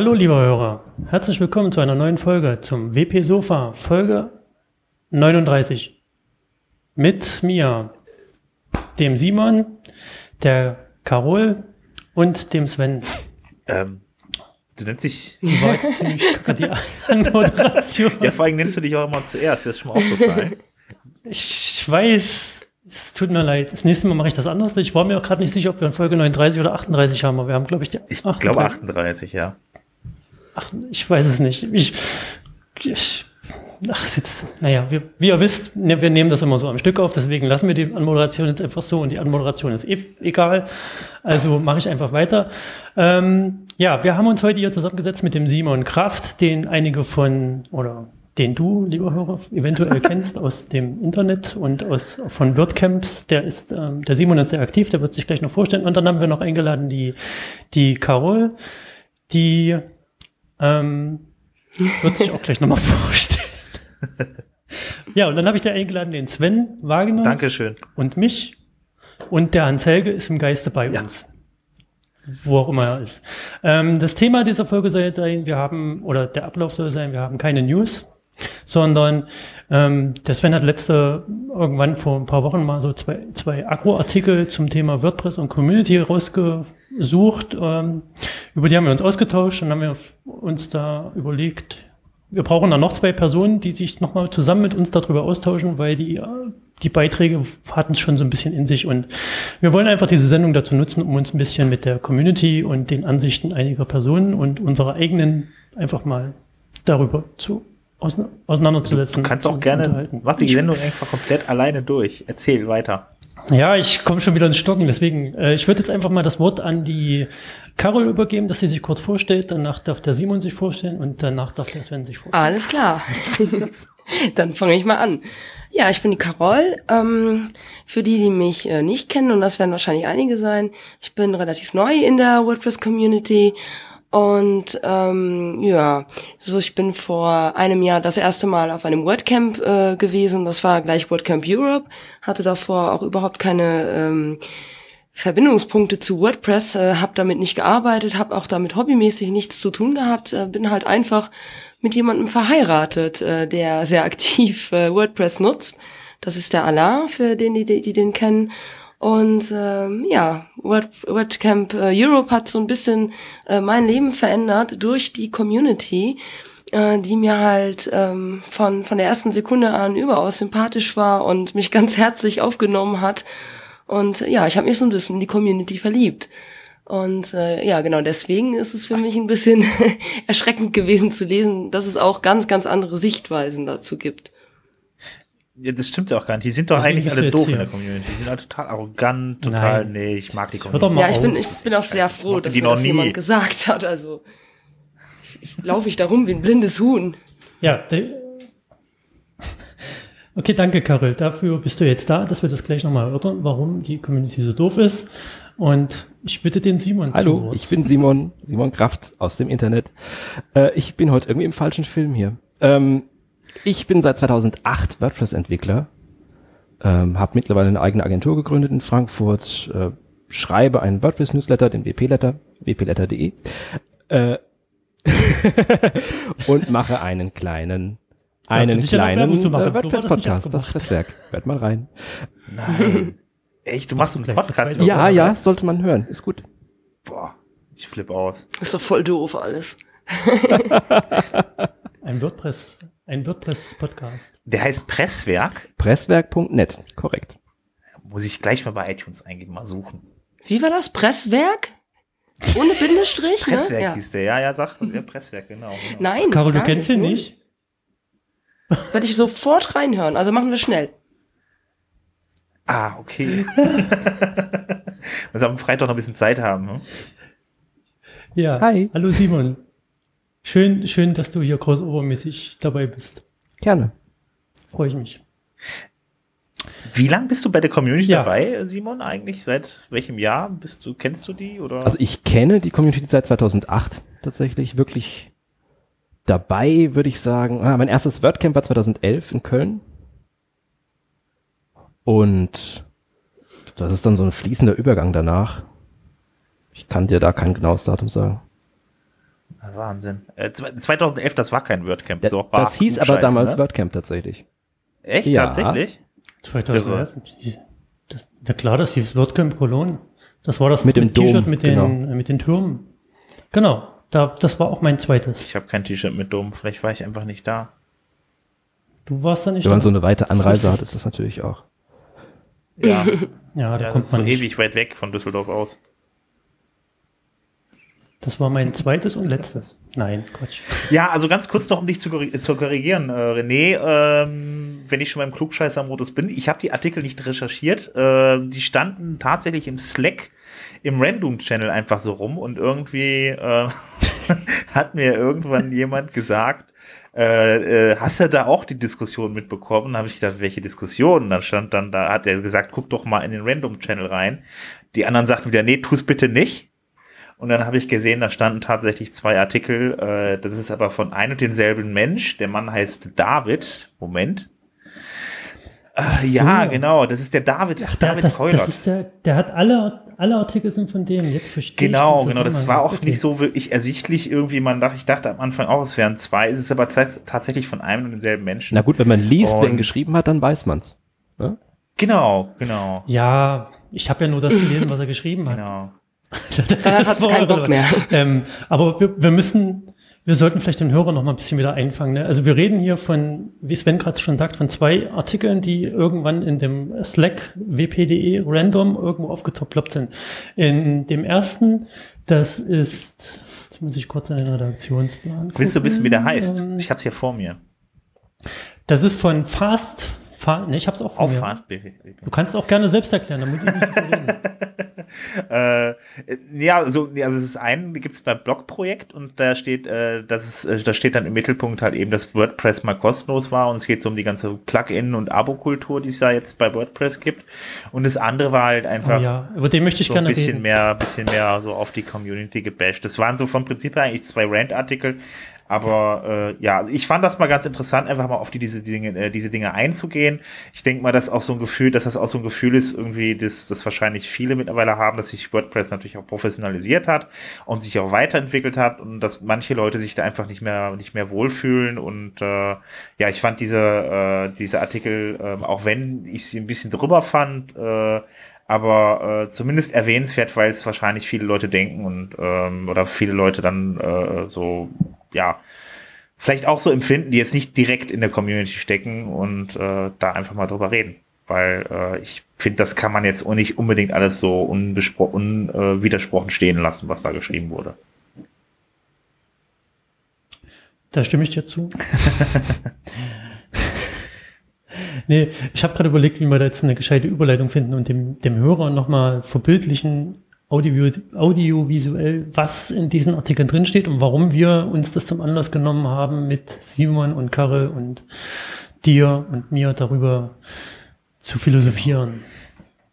Hallo, lieber Hörer. Herzlich willkommen zu einer neuen Folge zum WP Sofa, Folge 39. Mit mir, dem Simon, der Carol und dem Sven. Ähm, du nennst dich. Die war jetzt ziemlich kacke, die Anmoderation. Ja, vor allem nennst du dich auch immer zuerst. Das ist schon mal aufgefallen. Ich weiß, es tut mir leid. Das nächste Mal mache ich das anders. Ich war mir auch gerade nicht sicher, ob wir in Folge 39 oder 38 haben. Aber wir haben, glaube ich, die Ich glaube 38, ja. Ach, ich weiß es nicht. Ich, ich ach, es jetzt, naja, wir, wie ihr wisst, ne, wir nehmen das immer so am Stück auf, deswegen lassen wir die Anmoderation jetzt einfach so und die Anmoderation ist eh egal. Also mache ich einfach weiter. Ähm, ja, wir haben uns heute hier zusammengesetzt mit dem Simon Kraft, den einige von, oder den du, lieber Hörer, eventuell kennst aus dem Internet und aus, von WordCamps. Der ist, ähm, der Simon ist sehr aktiv, der wird sich gleich noch vorstellen. Und dann haben wir noch eingeladen die, die Carol, die ähm, wird sich auch gleich nochmal vorstellen. ja, und dann habe ich da eingeladen den Sven Wagner Dankeschön. und mich. Und der Hans Helge ist im Geiste bei Ja. uns. Wo auch immer er ist. Ähm, das Thema dieser Folge soll sein, wir haben, oder der Ablauf soll sein, wir haben keine News, sondern ähm, der Sven hat letzte, irgendwann vor ein paar Wochen mal so zwei, zwei Agro-Artikel zum Thema WordPress und Community rausgesucht. Ähm, über die haben wir uns ausgetauscht und haben wir uns da überlegt, wir brauchen dann noch zwei Personen, die sich nochmal zusammen mit uns darüber austauschen, weil die, die Beiträge hatten es schon so ein bisschen in sich. Und wir wollen einfach diese Sendung dazu nutzen, um uns ein bisschen mit der Community und den Ansichten einiger Personen und unserer eigenen einfach mal darüber zu ausein- auseinanderzusetzen. Du kannst auch gerne, mach die Sendung einfach komplett alleine durch. Erzähl weiter. Ja, ich komme schon wieder ins Stocken, deswegen, äh, ich würde jetzt einfach mal das Wort an die Carol übergeben, dass sie sich kurz vorstellt, danach darf der Simon sich vorstellen und danach darf der Sven sich vorstellen. Alles klar. Dann fange ich mal an. Ja, ich bin die Carol. Ähm, für die, die mich äh, nicht kennen, und das werden wahrscheinlich einige sein, ich bin relativ neu in der WordPress-Community. Und ähm, ja, so ich bin vor einem Jahr das erste Mal auf einem WordCamp äh, gewesen. Das war gleich WordCamp Europe. Hatte davor auch überhaupt keine ähm, Verbindungspunkte zu WordPress, äh, habe damit nicht gearbeitet, habe auch damit hobbymäßig nichts zu tun gehabt, äh, bin halt einfach mit jemandem verheiratet, äh, der sehr aktiv äh, WordPress nutzt. Das ist der Alain, für den, die, die den kennen. Und ähm, ja, Word, WordCamp äh, Europe hat so ein bisschen äh, mein Leben verändert durch die Community, äh, die mir halt ähm, von, von der ersten Sekunde an überaus sympathisch war und mich ganz herzlich aufgenommen hat. Und äh, ja, ich habe mich so ein bisschen in die Community verliebt. Und äh, ja, genau deswegen ist es für mich ein bisschen erschreckend gewesen zu lesen, dass es auch ganz, ganz andere Sichtweisen dazu gibt. Ja, das stimmt ja auch gar nicht. Die sind doch Deswegen eigentlich alle doof hier. in der Community. Die sind alle total arrogant, total, Nein. nee, ich mag die Jetzt hör doch Community. mal ja, ich bin, ich bin auch sehr froh, dass die mir noch das nie. jemand gesagt hat. Also laufe ich da rum wie ein blindes Huhn. Ja, okay, danke, Karel. Dafür bist du jetzt da, dass wir das gleich nochmal erörtern, warum die Community so doof ist. Und ich bitte den Simon zu Hallo, ich bin Simon, Simon Kraft aus dem Internet. Äh, ich bin heute irgendwie im falschen Film hier. Ähm, ich bin seit 2008 WordPress-Entwickler, ähm, habe mittlerweile eine eigene Agentur gegründet in Frankfurt, äh, schreibe einen WordPress-Newsletter, den WP-Letter, wpletter.de äh, und mache einen kleinen einen ja kleinen Werbung zu machen. äh, WordPress-Podcast, das. Presswerk. Hört mal rein. Nein. Echt, du machst einen Podcast? Ja, ja, WordPress? sollte man hören. Ist gut. Boah, ich flipp aus. Ist doch voll doof alles. Ein WordPress, ein WordPress-Podcast. Der heißt Presswerk. Presswerk.net, korrekt. Muss ich gleich mal bei iTunes eingeben, mal suchen. Wie war das? Presswerk? Ohne Bindestrich? Presswerk ne? ja. hieß der. Ja, ja, sag, ja, Presswerk, genau. genau. Nein. Karol, du kennst ihn nicht? Werde ich sofort reinhören. Also machen wir schnell. Ah, okay. Wir am Freitag noch ein bisschen Zeit haben. Ne? Ja. Hi. Hallo Simon. Schön, schön, dass du hier crossovermäßig dabei bist. Gerne. Freue ich mich. Wie lang bist du bei der Community Ja. dabei, Simon, eigentlich? Seit welchem Jahr bist du, kennst du die? Oder? Also ich kenne die Community seit 2008 tatsächlich wirklich dabei, würde ich sagen. Ah, mein erstes WordCamp war 2011 in Köln. Und das ist dann so ein fließender Übergang danach. Ich kann dir da kein genaues Datum sagen. Wahnsinn. Äh, 2011, das war kein WordCamp. So, das hieß aber Scheiße, damals ne? WordCamp tatsächlich. Echt? Ja. Tatsächlich? 2011. Das, ja klar, das hieß WordCamp Cologne. Das war das Mit dem T-Shirt mit den, genau. äh, mit den Türmen. Genau, da, das war auch mein zweites. Ich habe kein T-Shirt mit Dom. Vielleicht war ich einfach nicht da. Du warst da nicht Wenn man da. so eine weite Anreise hat, ist das natürlich auch. Ja, ja, da ja kommt das ist so man nicht. ewig weit weg von Düsseldorf aus. Das war mein zweites und letztes. Nein, Quatsch. Ja, also ganz kurz noch, um dich zu, zu korrigieren, äh, René, ähm, wenn ich schon beim Klugscheißer-Modus bin, ich habe die Artikel nicht recherchiert, äh, die standen tatsächlich im Slack, im Random-Channel einfach so rum und irgendwie äh, hat mir irgendwann jemand gesagt, äh, äh, hast du da auch die Diskussion mitbekommen? Habe ich gedacht, welche Diskussion? Dann stand dann, da hat er gesagt, guck doch mal in den Random-Channel rein. Die anderen sagten wieder, nee, tu's bitte nicht. Und dann habe ich gesehen, da standen tatsächlich zwei Artikel. Äh, das ist aber von ein und denselben Mensch. Der Mann heißt David. Moment. Äh, ja, genau. Das ist der David. Ach, da, David das, Keulert. das ist der, der hat alle, alle Artikel sind von dem. Jetzt verstehe Genau, ich den genau. Das war auch Okay. nicht so wirklich ersichtlich irgendwie. Man dachte, ich dachte am Anfang auch, es wären zwei. Es ist aber tats- tatsächlich von einem und demselben Menschen. Na gut, wenn man liest, wer ihn Und- geschrieben hat, dann weiß man's. Ja? Genau, genau, Ja, ich habe ja nur das gelesen, was er geschrieben hat. genau. Dann Das hat's war keinen Bock mehr. Ähm, aber wir, wir müssen, wir sollten vielleicht den Hörer noch mal ein bisschen wieder einfangen. Ne? Also wir reden hier von, wie Sven gerade schon sagt, von zwei Artikeln, die irgendwann in dem Slack wp.de random irgendwo aufgeploppt sind. In dem ersten, das ist, jetzt muss ich kurz in den Redaktionsplan gucken. Willst du wissen, wie der heißt? Ich hab's hier vor mir. Das ist von Fast, Fa ne, ich hab's auch vor Auf mir. Fast Du kannst auch gerne selbst erklären, da muss ich nicht reden. Äh, ja, so, nee, also es ist ein, die gibt's beim Blog-Projekt und da steht, äh, das ist, äh, da steht dann im Mittelpunkt halt eben, dass WordPress mal kostenlos war und es geht so um die ganze Plugin- und Abo-Kultur, die es da jetzt bei WordPress gibt. Und das andere war halt Oh einfach ja, über den möchte ich so ein gerne bisschen reden. mehr, bisschen mehr so auf die Community gebasht. Das waren so vom Prinzip her eigentlich zwei Rant-Artikel, aber äh, ja, also ich fand das mal ganz interessant, einfach mal auf die, diese Dinge, äh, diese Dinge einzugehen. Ich denke mal, dass auch so ein Gefühl, dass das auch so ein Gefühl ist, irgendwie, dass das wahrscheinlich viele mittlerweile haben, dass sich WordPress natürlich auch professionalisiert hat und sich auch weiterentwickelt hat und dass manche Leute sich da einfach nicht mehr nicht mehr wohlfühlen und äh, ja, ich fand diese äh, diese Artikel, äh, auch wenn ich sie ein bisschen drüber fand, äh, aber äh, zumindest erwähnenswert, weil es wahrscheinlich viele Leute denken und ähm, oder viele Leute dann äh, so ja vielleicht auch so empfinden, die jetzt nicht direkt in der Community stecken und äh, da einfach mal drüber reden, weil äh, ich finde, das kann man jetzt auch nicht unbedingt alles so unbesprochen, un, äh, stehen lassen, was da geschrieben wurde. Da stimme ich dir zu. nee, ich habe gerade überlegt, wie wir da jetzt eine gescheite Überleitung finden und dem, dem Hörer nochmal verbildlichen, audio, audiovisuell, was in diesen Artikeln drinsteht und warum wir uns das zum Anlass genommen haben, mit Simon und Karel und dir und mir darüber zu philosophieren.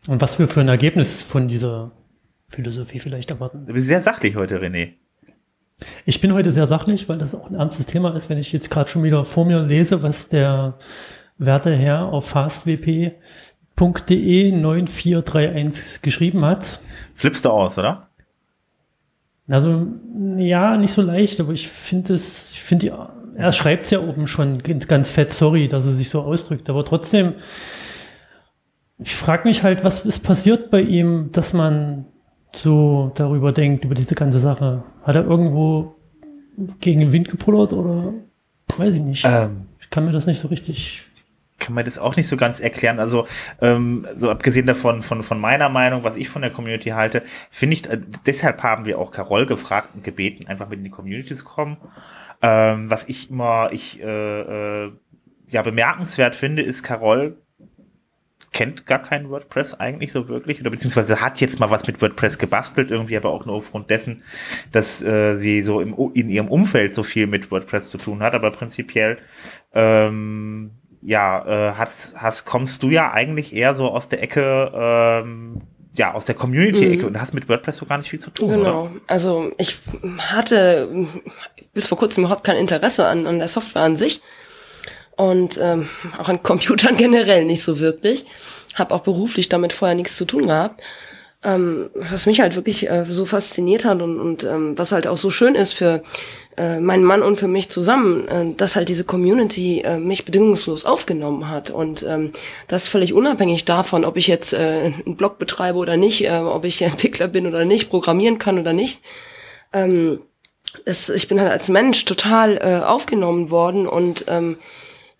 Und was wir für ein Ergebnis von dieser Philosophie vielleicht erwarten. Du bist sehr sachlich heute, René. Ich bin heute sehr sachlich, weil das auch ein ernstes Thema ist, wenn ich jetzt gerade schon wieder vor mir lese, was der werte Herr auf fastwp.de 9431 geschrieben hat. Flippst du aus, oder? Also, ja, nicht so leicht, aber ich finde es, ich finde, er schreibt es ja oben schon ganz ganz fett, sorry, dass er sich so ausdrückt, aber trotzdem, ich frage mich halt, was ist passiert bei ihm, dass man so darüber denkt, über diese ganze Sache. Hat er irgendwo gegen den Wind gepullert oder weiß ich nicht. Ähm, Ich kann mir das nicht so richtig. Kann man das auch nicht so ganz erklären. Also ähm, so abgesehen davon von von meiner Meinung, was ich von der Community halte, finde ich äh, deshalb haben wir auch Carol gefragt und gebeten, einfach mit in die Community zu kommen. Ähm, was ich immer ich äh, äh, ja bemerkenswert finde, ist Carol kennt gar kein WordPress eigentlich so wirklich oder beziehungsweise hat jetzt mal was mit WordPress gebastelt irgendwie, aber auch nur aufgrund dessen, dass äh, sie so im, in ihrem Umfeld so viel mit WordPress zu tun hat, aber prinzipiell ähm, ja, äh, hast, hast, kommst du ja eigentlich eher so aus der Ecke, ähm, ja, aus der Community-Ecke Mhm. und hast mit WordPress so gar nicht viel zu tun, Genau. oder? Also ich hatte bis vor kurzem überhaupt kein Interesse an, an der Software an sich und ähm, auch an Computern generell nicht so wirklich. Habe auch beruflich damit vorher nichts zu tun gehabt. Ähm, was mich halt wirklich äh, so fasziniert hat und, und ähm, was halt auch so schön ist für äh, meinen Mann und für mich zusammen, äh, dass halt diese Community äh, mich bedingungslos aufgenommen hat und ähm, das völlig unabhängig davon, ob ich jetzt äh, einen Blog betreibe oder nicht, äh, ob ich Entwickler bin oder nicht, programmieren kann oder nicht. Ähm, es, ich bin halt als Mensch total äh, aufgenommen worden und ähm,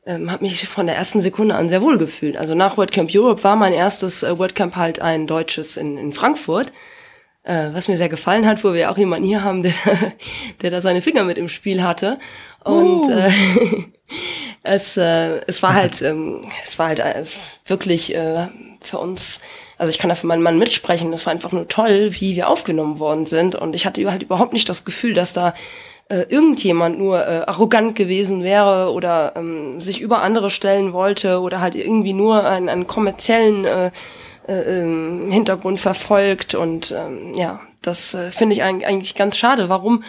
ähm, habe mich von der ersten Sekunde an sehr wohl gefühlt. Also nach WordCamp Europe war mein erstes äh, WordCamp halt ein deutsches in, in Frankfurt, äh, was mir sehr gefallen hat, wo wir auch jemanden hier haben, der, der da seine Finger mit im Spiel hatte. Und uh. äh, es, äh, es war halt, ähm, es war halt äh, wirklich äh, für uns also ich kann da für meinen Mann mitsprechen, das war einfach nur toll, wie wir aufgenommen worden sind. Und ich hatte halt überhaupt nicht das Gefühl, dass da äh, irgendjemand nur äh, arrogant gewesen wäre oder ähm, sich über andere stellen wollte oder halt irgendwie nur einen, einen kommerziellen äh, äh, ähm, Hintergrund verfolgt. Und ähm, ja, das äh, finde ich eigentlich ganz schade. Warum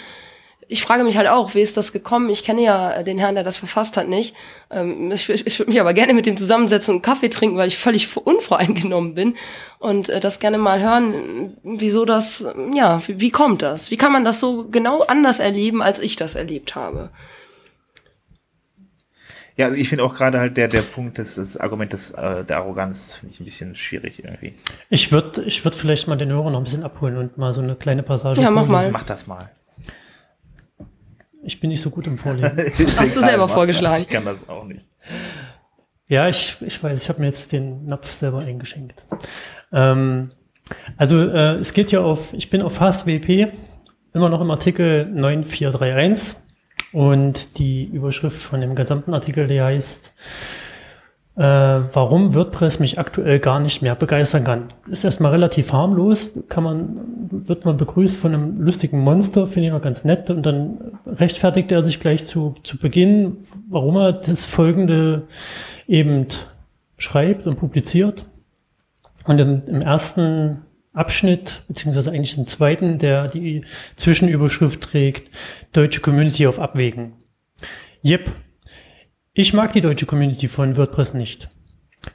ich frage mich halt auch, wie ist das gekommen? Ich kenne ja den Herrn, der das verfasst hat, nicht. Ähm, ich, ich würde mich aber gerne mit dem zusammensetzen und Kaffee trinken, weil ich völlig unvoreingenommen bin und äh, das gerne mal hören, wieso das, ja, wie, wie kommt das? Wie kann man das so genau anders erleben, als ich das erlebt habe? Ja, also ich finde auch gerade halt der, der Punkt, des, das Argument des, äh, der Arroganz, finde ich ein bisschen schwierig irgendwie. Ich würde ich würd vielleicht mal den Hörer noch ein bisschen abholen und mal so eine kleine Passage. Ja, mach mal. Mach das mal. Ich bin nicht so gut im Vorlesen. Hast du selber vorgeschlagen? Ich kann das auch nicht. Ja, ich, ich weiß, ich habe mir jetzt den Napf selber eingeschenkt. Ähm, also äh, es geht ja auf, ich bin auf FastWP, immer noch im Artikel 9431 und die Überschrift von dem gesamten Artikel, der heißt äh, warum WordPress mich aktuell gar nicht mehr begeistern kann. Ist erstmal relativ harmlos, kann man, wird man begrüßt von einem lustigen Monster, finde ich noch ganz nett, und dann rechtfertigt er sich gleich zu, zu Beginn, warum er das folgende eben schreibt und publiziert. Und im, im ersten Abschnitt, beziehungsweise eigentlich im zweiten, der die Zwischenüberschrift trägt, Deutsche Community auf Abwägen. Jep, ich mag die deutsche Community von WordPress nicht.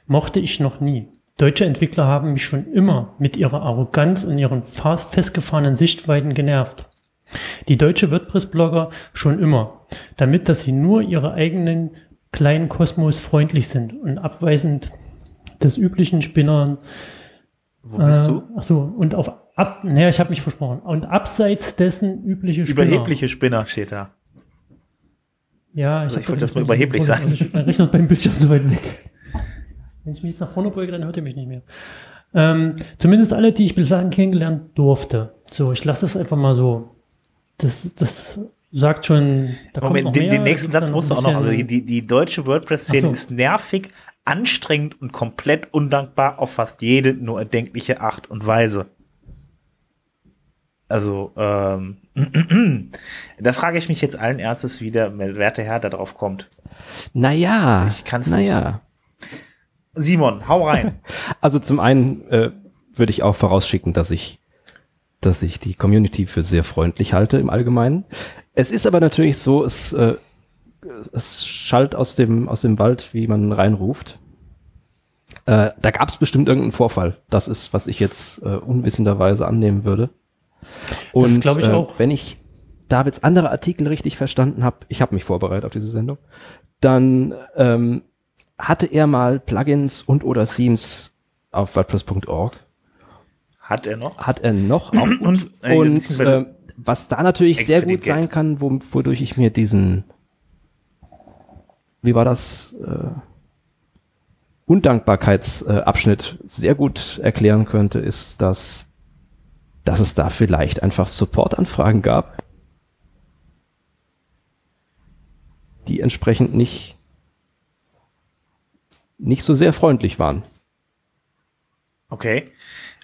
Mochte ich noch nie. Deutsche Entwickler haben mich schon immer mit ihrer Arroganz und ihren festgefahrenen Sichtweiten genervt. Die deutsche WordPress-Blogger schon immer, damit, dass sie nur ihre eigenen kleinen Kosmos freundlich sind und abweisend des üblichen Spinnern. Wo bist äh, du? Ach so, und auf ab, naja, ich habe mich versprochen. Und abseits dessen übliche Spinner. Überhebliche Spinner steht da. Ja, also ich, ich wollte das mal überheblich sein. Also mein Rechner ist beim Bildschirm so weit weg. Wenn ich mich jetzt nach vorne beuge, dann hört ihr mich nicht mehr. Ähm, zumindest alle, die ich bislang kennengelernt durfte. So, ich lasse das einfach mal so. Das, das sagt schon. Da Moment, kommt den, mehr, den nächsten Satz musst du auch noch. Also die, die deutsche WordPress-Szene so. ist nervig, anstrengend und komplett undankbar auf fast jede nur erdenkliche Art und Weise. Also, ähm, da frage ich mich jetzt allen Ernstes, wie der werte Herr da drauf kommt. Naja. Ich kann's naja. nicht. Simon, hau rein. Also zum einen äh, würde ich auch vorausschicken, dass ich, dass ich die Community für sehr freundlich halte im Allgemeinen. Es ist aber natürlich so, es, äh, es schallt aus dem, aus dem Wald, wie man reinruft. Äh, da gab es bestimmt irgendeinen Vorfall. Das ist, was ich jetzt äh, unwissenderweise annehmen würde. Und glaube ich äh, auch. wenn ich Davids andere Artikel richtig verstanden habe, ich habe mich vorbereitet auf diese Sendung, dann ähm, hatte er mal Plugins und oder Themes auf WordPress.org. Hat er noch? Hat er noch. Auch, und äh, und äh, was da natürlich sehr gut sein kann, wo, wodurch ich mir diesen, wie war das, äh, Undankbarkeitsabschnitt äh, sehr gut erklären könnte, ist, dass dass es da vielleicht einfach Supportanfragen gab, die entsprechend nicht, nicht so sehr freundlich waren. Okay.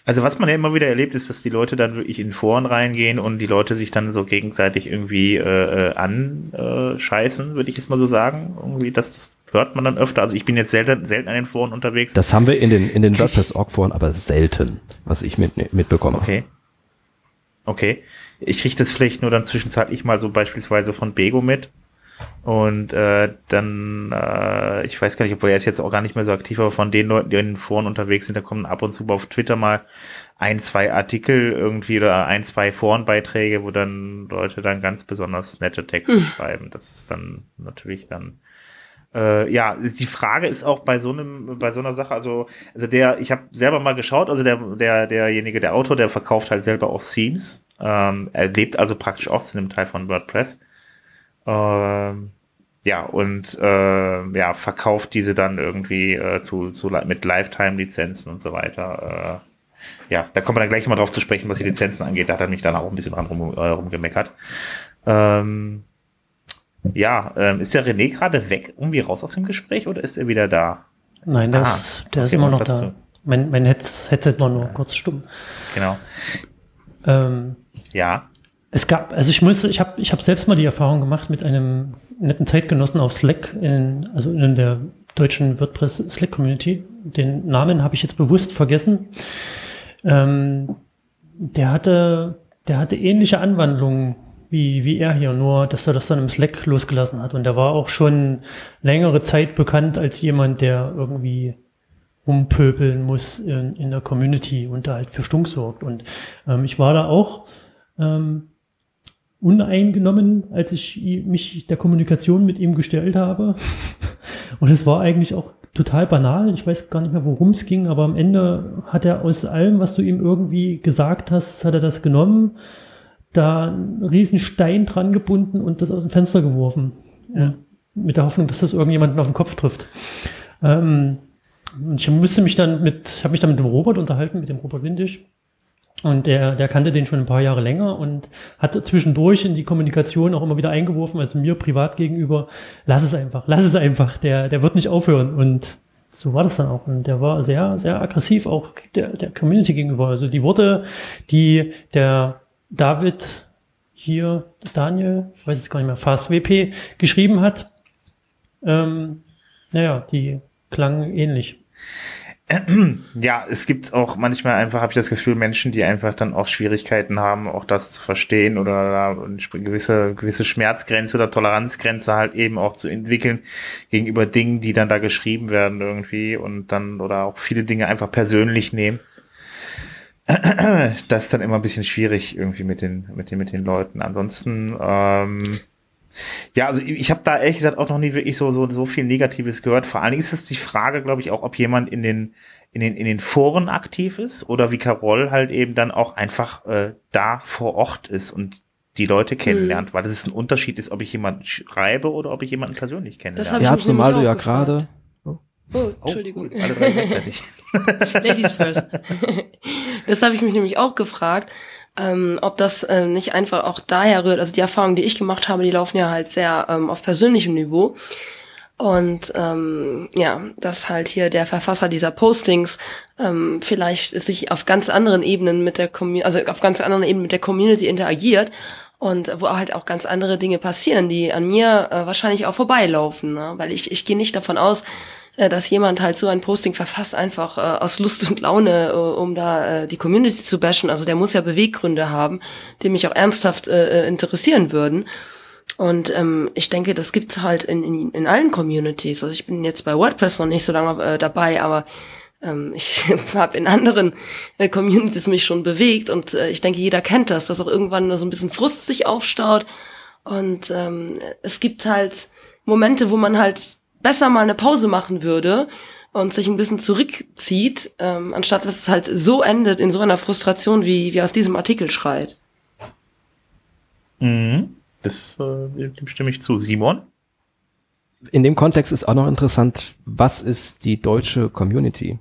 Also was man ja immer wieder erlebt, ist, dass die Leute dann wirklich in Foren reingehen und die Leute sich dann so gegenseitig irgendwie äh, äh anscheißen, würde ich jetzt mal so sagen. Irgendwie, dass das hört man dann öfter. Also ich bin jetzt selten, selten an den Foren unterwegs. Das haben wir in den, in den WordPress-Org-Foren aber selten, was ich mit, mitbekomme. Okay. Okay. Ich kriege das vielleicht nur dann zwischenzeitlich mal so beispielsweise von Bego mit. Und äh, dann, äh, ich weiß gar nicht, ob er ist jetzt auch gar nicht mehr so aktiv, aber von den Leuten, die in den Foren unterwegs sind, da kommen ab und zu auf Twitter mal ein, zwei Artikel irgendwie oder ein, zwei Forenbeiträge, wo dann Leute dann ganz besonders nette Texte hm. schreiben. Das ist dann natürlich dann äh, ja, die Frage ist auch bei so einem, bei so einer Sache, also, also der, ich habe selber mal geschaut, also der, der, derjenige, der Autor, der verkauft halt selber auch Themes. Ähm, er lebt also praktisch auch zu einem Teil von WordPress. Ähm, ja, und äh, ja, verkauft diese dann irgendwie äh, zu, zu mit Lifetime-Lizenzen und so weiter. Äh, ja, da kommen wir dann gleich mal drauf zu sprechen, was die Lizenzen angeht. Da hat er mich dann auch ein bisschen dran rum, äh, rumgemeckert. Ähm, ja, ähm, ist der René gerade weg, irgendwie raus aus dem Gespräch oder ist er wieder da? Nein, der, ah, ist, der okay, ist immer noch da. Mein, mein Headset war nur kurz stumm. Genau. Ähm, ja. Es gab, also ich muss, ich habe ich hab selbst mal die Erfahrung gemacht mit einem netten Zeitgenossen auf Slack, in, also in der deutschen WordPress Slack Community. Den Namen habe ich jetzt bewusst vergessen. Ähm, der hatte, der hatte ähnliche Anwandlungen wie, wie er hier, nur dass er das dann im Slack losgelassen hat. Und er war auch schon längere Zeit bekannt als jemand, der irgendwie rumpöbeln muss in, in der Community und da halt für Stunk sorgt. Und ähm, ich war da auch ähm, uneingenommen, als ich mich der Kommunikation mit ihm gestellt habe. Und es war eigentlich auch total banal. Ich weiß gar nicht mehr, worum es ging, aber am Ende hat er aus allem, was du ihm irgendwie gesagt hast, hat er das genommen, da einen riesen Stein dran gebunden und das aus dem Fenster geworfen. Ja. Mit der Hoffnung, dass das irgendjemanden auf den Kopf trifft. Ähm, und ich musste mich dann mit, ich habe mich dann mit dem Robert unterhalten, mit dem Robert Windisch. Und der, der kannte den schon ein paar Jahre länger und hat zwischendurch in die Kommunikation auch immer wieder eingeworfen, also mir privat gegenüber, lass es einfach, lass es einfach, der, der wird nicht aufhören. Und so war das dann auch. Und der war sehr, sehr aggressiv auch der, der Community gegenüber. Also die Worte, die der David hier, Daniel, ich weiß jetzt gar nicht mehr, FastWP geschrieben hat, ähm, naja, die klangen ähnlich. Ja, es gibt auch manchmal einfach, habe ich das Gefühl, Menschen, die einfach dann auch Schwierigkeiten haben, auch das zu verstehen oder eine gewisse, gewisse Schmerzgrenze oder Toleranzgrenze halt eben auch zu entwickeln gegenüber Dingen, die dann da geschrieben werden irgendwie und dann oder auch viele Dinge einfach persönlich nehmen. Das ist dann immer ein bisschen schwierig irgendwie mit den, mit den, mit den Leuten. Ansonsten, ähm, ja, also ich habe da ehrlich gesagt auch noch nie wirklich so, so, so viel Negatives gehört. Vor allen Dingen ist es die Frage, glaube ich, auch, ob jemand in den, in den, in den Foren aktiv ist oder wie Carol halt eben dann auch einfach äh, da vor Ort ist und die Leute kennenlernt, mhm. weil das ist ein Unterschied ist, ob ich jemanden schreibe oder ob ich jemanden persönlich kennenlerne. Das ja, zumal du ja gerade. Oh. oh, Entschuldigung. Oh, alle drei gleichzeitig. Ladies first. das habe ich mich nämlich auch gefragt ähm, ob das äh, nicht einfach auch daher rührt. Also die Erfahrungen, die ich gemacht habe, die laufen ja halt sehr ähm, auf persönlichem Niveau. Und ähm, ja, dass halt hier der Verfasser dieser Postings ähm, vielleicht sich auf ganz anderen Ebenen mit der Community, also auf ganz anderen Ebenen mit der Community interagiert und wo halt auch ganz andere Dinge passieren, die an mir äh, wahrscheinlich auch vorbeilaufen. Ne? Weil ich, ich gehe nicht davon aus, dass jemand halt so ein Posting verfasst, einfach äh, aus Lust und Laune, äh, um da äh, die Community zu bashen. Also der muss ja Beweggründe haben, die mich auch ernsthaft äh, äh, interessieren würden. Und ähm, ich denke, das gibt's halt in, in, in allen Communities. Also ich bin jetzt bei WordPress noch nicht so lange äh, dabei, aber ähm, ich habe in anderen äh, Communities mich schon bewegt und äh, ich denke, jeder kennt das, dass auch irgendwann so ein bisschen Frust sich aufstaut. Und ähm, es gibt halt Momente, wo man halt besser mal eine Pause machen würde und sich ein bisschen zurückzieht, ähm, anstatt dass es halt so endet in so einer Frustration, wie, wie aus diesem Artikel schreit. Mhm. Das äh, stimme ich zu. Simon? In dem Kontext ist auch noch interessant, was ist die deutsche Community?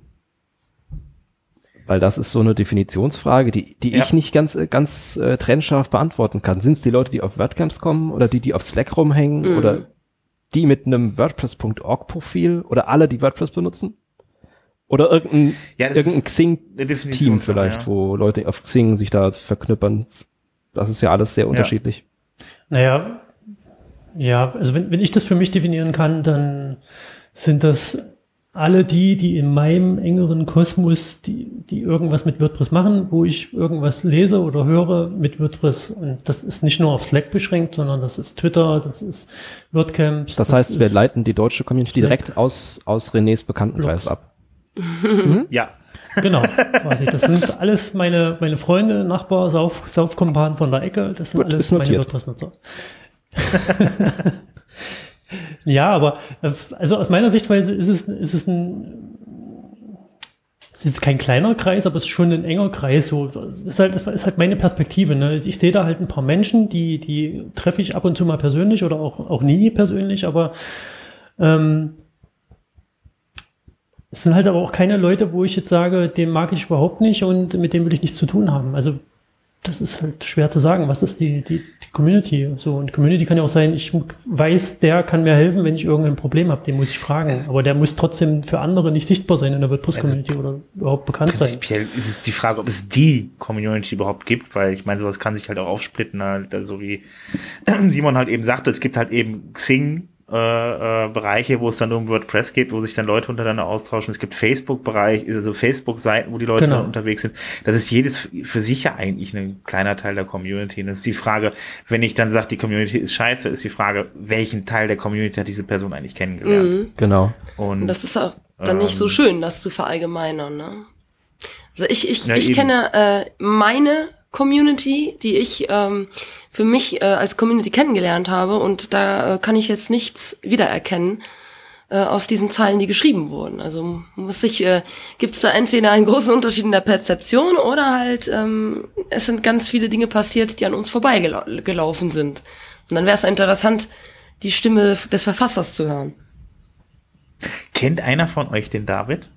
Weil das ist so eine Definitionsfrage, die, die ja. ich nicht ganz, ganz äh, trennscharf beantworten kann. Sind es die Leute, die auf WordCamps kommen oder die, die auf Slack rumhängen mhm. oder die mit einem WordPress.org Profil oder alle, die WordPress benutzen? Oder irgendein, ja, irgendein Xing-Team vielleicht, ja. wo Leute auf Xing sich da verknüppern. Das ist ja alles sehr unterschiedlich. Naja, ja, also wenn, wenn ich das für mich definieren kann, dann sind das alle die, die in meinem engeren Kosmos, die, die irgendwas mit WordPress machen, wo ich irgendwas lese oder höre mit WordPress. Und das ist nicht nur auf Slack beschränkt, sondern das ist Twitter, das ist WordCamps. Das, heißt, wir leiten die deutsche Community direkt aus, aus Renés Bekanntenkreis Blogs. ab. Ja. Genau, quasi. Das sind alles meine, meine Freunde, Nachbar, Sauf, Saufkumpanen von der Ecke. Das sind Gut, alles ist meine. WordPress-Nutzer. ja, aber äh, also aus meiner Sichtweise ist es, ist es ein ist jetzt kein kleiner Kreis, aber es ist schon ein enger Kreis. So, das ist halt, das ist halt meine Perspektive. Ne? Ich sehe da halt ein paar Menschen, die, die treffe ich ab und zu mal persönlich oder auch, auch nie persönlich, aber ähm, es sind halt aber auch keine Leute, wo ich jetzt sage, den mag ich überhaupt nicht und mit dem will ich nichts zu tun haben. Also das ist halt schwer zu sagen. Was ist die, die, die Community? So, und Community kann ja auch sein, ich weiß, der kann mir helfen, wenn ich irgendein Problem habe, den muss ich fragen. Aber der muss trotzdem für andere nicht sichtbar sein in der WordPress-Community oder überhaupt bekannt sein. Prinzipiell ist es die Frage, ob es die Community überhaupt gibt, weil ich meine, sowas kann sich halt auch aufsplitten, halt, also so wie Simon halt eben sagte, es gibt halt eben Xing, äh, äh, Bereiche, wo es dann um WordPress geht, wo sich dann Leute untereinander austauschen. Es gibt Facebook-Bereich, also Facebook-Seiten, wo die Leute Genau. dann unterwegs sind. Das ist jedes für sich ja eigentlich ein kleiner Teil der Community. Und das ist die Frage, wenn ich dann sage, die Community ist scheiße, ist die Frage, welchen Teil der Community hat diese Person eigentlich kennengelernt? Mhm. Genau. Und Und das ist auch dann nicht so Ähm. schön, das zu verallgemeinern, ne? Also ich, ich, Ja, ich eben. kenne äh, meine Community, die ich ähm, für mich äh, als Community kennengelernt habe und da äh, kann ich jetzt nichts wiedererkennen äh, aus diesen Zeilen, die geschrieben wurden. Also muss ich, äh, gibt es da entweder einen großen Unterschied in der Perzeption oder halt ähm, es sind ganz viele Dinge passiert, die an uns vorbeigelaufen gelaufen sind. Und dann wäre es interessant, die Stimme des Verfassers zu hören. kennt einer von euch den David?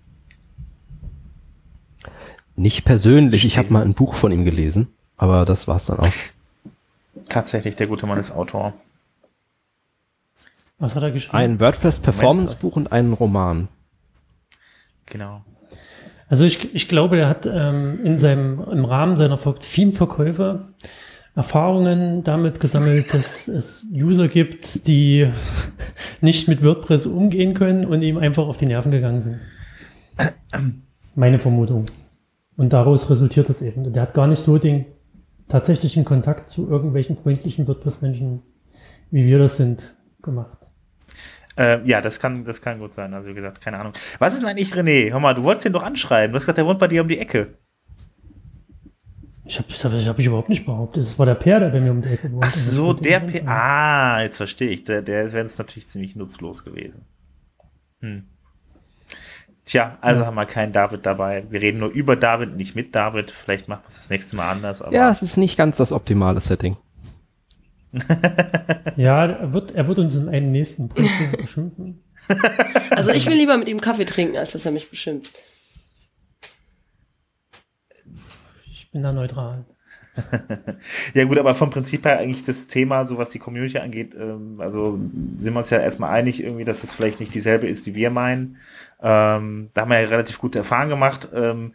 Nicht persönlich, ich habe mal ein Buch von ihm gelesen, aber das war's dann auch. Tatsächlich, der gute Mann ist Autor. Was hat er geschrieben? Ein WordPress-Performance-Buch und einen Roman. Genau. Also ich, ich glaube, er hat ähm, in seinem, im Rahmen seiner Ver- Theme-Verkäufe Erfahrungen damit gesammelt, dass es User gibt, die nicht mit WordPress umgehen können und ihm einfach auf die Nerven gegangen sind. Meine Vermutung. Und daraus resultiert es eben. Und er hat gar nicht so den tatsächlichen Kontakt zu irgendwelchen freundlichen WordPress-Menschen, wie wir das sind, gemacht. Äh, ja, das kann, das kann gut sein. Also wie gesagt, keine Ahnung. Was ist denn eigentlich René? Hör mal, du wolltest den doch anschreiben. Du hast gesagt, der wohnt bei dir um die Ecke. Ich habe das hab ich überhaupt nicht behauptet. Das war der Per, der bei mir um die Ecke wohnt. Ach so, der wollte ich P. nicht Ah, jetzt verstehe ich. Der, der wäre jetzt natürlich ziemlich nutzlos gewesen. Hm. Tja, also haben wir keinen David dabei. Wir reden nur über David, nicht mit David. Vielleicht machen wir es das nächste Mal anders. Aber Ja, es ist nicht ganz das optimale Setting. Ja, er wird, er wird uns in einem nächsten Posting beschimpfen. Also ich will lieber mit ihm Kaffee trinken, als dass er mich beschimpft. Ich bin da neutral. Ja gut, aber vom Prinzip her eigentlich das Thema, so was die Community angeht, ähm, also sind wir uns ja erstmal einig irgendwie, dass es vielleicht nicht dieselbe ist, die wir meinen. Ähm, da haben wir ja relativ gute Erfahrungen gemacht. Ähm,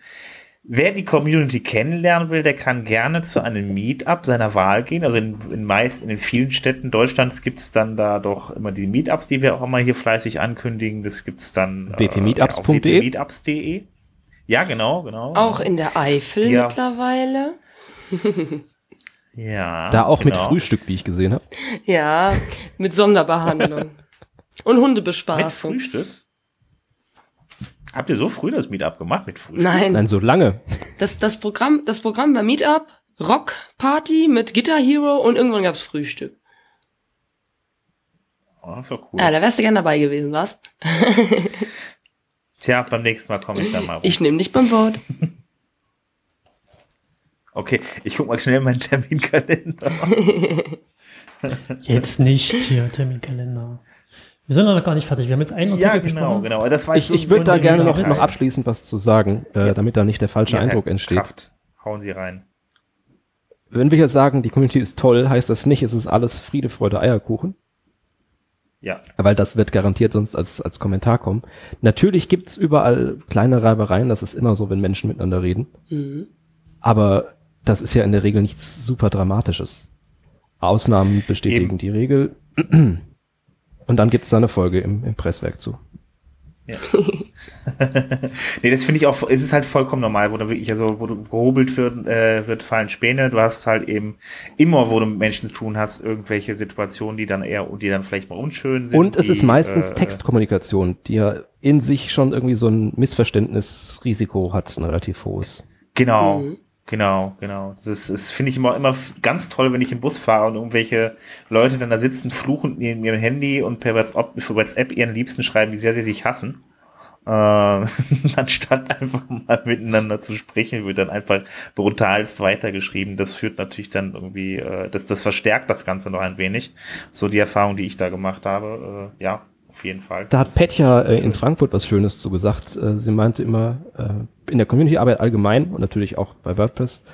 wer die Community kennenlernen will, der kann gerne zu einem Meetup seiner Wahl gehen. Also in, in meist, in den vielen Städten Deutschlands gibt's dann da doch immer die Meetups, die wir auch immer hier fleißig ankündigen. Das gibt's dann wpmeetups.de? auf wpmeetups.de. Ja, genau, genau. Auch in der Eifel Ja. mittlerweile. Ja, Da auch mit genau. Frühstück, wie ich gesehen habe. Ja, mit Sonderbehandlung. Und Mit Hundebespaßung. Frühstück? Habt ihr so früh das Meetup gemacht mit Frühstück? Nein, Nein, so lange. das, das, Programm, das Programm war Meetup, Rock Party mit Guitar Hero und irgendwann gab's Frühstück. Oh, das ist doch cool. Ja, da wärst du gern dabei gewesen, was? Tja, beim nächsten Mal komme ich dann mal rum. Ich nehme dich beim Wort. Okay, ich guck mal schnell meinen Terminkalender. Jetzt nicht hier, Terminkalender. Wir sind noch gar nicht fertig. Wir haben jetzt einen ja, genau, besprochen. genau. Das war Ich, so ich würde da gerne noch, noch abschließend was zu sagen, äh, damit da nicht der falsche Ja, Eindruck entsteht. Kraft, hauen Sie rein. Wenn wir jetzt sagen, die Community ist toll, heißt das nicht, es ist alles Friede, Freude, Eierkuchen. Ja, Weil das wird garantiert sonst als, als Kommentar kommen. Natürlich gibt's überall kleine Reibereien, das ist immer so, wenn Menschen miteinander reden. Mhm. Aber das ist ja in der Regel nichts super Dramatisches. Ausnahmen bestätigen Eben. die Regel. Und dann gibt's da eine Folge im, im Presswerk zu. Ja. nee, das finde ich auch, es ist halt vollkommen normal, wo da wirklich, also, wo du gehobelt wird, äh, wird, fallen Späne. Du hast halt eben immer, wo du mit Menschen zu tun hast, irgendwelche Situationen, die dann eher, die dann vielleicht mal unschön sind. Und es die, ist meistens äh, Textkommunikation, die ja in sich schon irgendwie so ein Missverständnisrisiko hat, ein relativ hohes. Genau. Mhm. Genau, genau. Das das finde ich immer, immer ganz toll, wenn ich im Bus fahre und irgendwelche Leute dann da sitzen, fluchen in ihrem Handy und per WhatsApp, für WhatsApp ihren Liebsten schreiben, wie sehr sie sich hassen. Äh, anstatt einfach mal miteinander zu sprechen, wird dann einfach brutalst weitergeschrieben. Das führt natürlich dann irgendwie, äh, das, das verstärkt das Ganze noch ein wenig. So die Erfahrung, die ich da gemacht habe, äh, ja, auf jeden Fall. Da hat Petja äh, in Frankfurt was Schönes zu gesagt. Äh, sie meinte immer, äh, in der Community-Arbeit allgemein und natürlich auch bei WordPress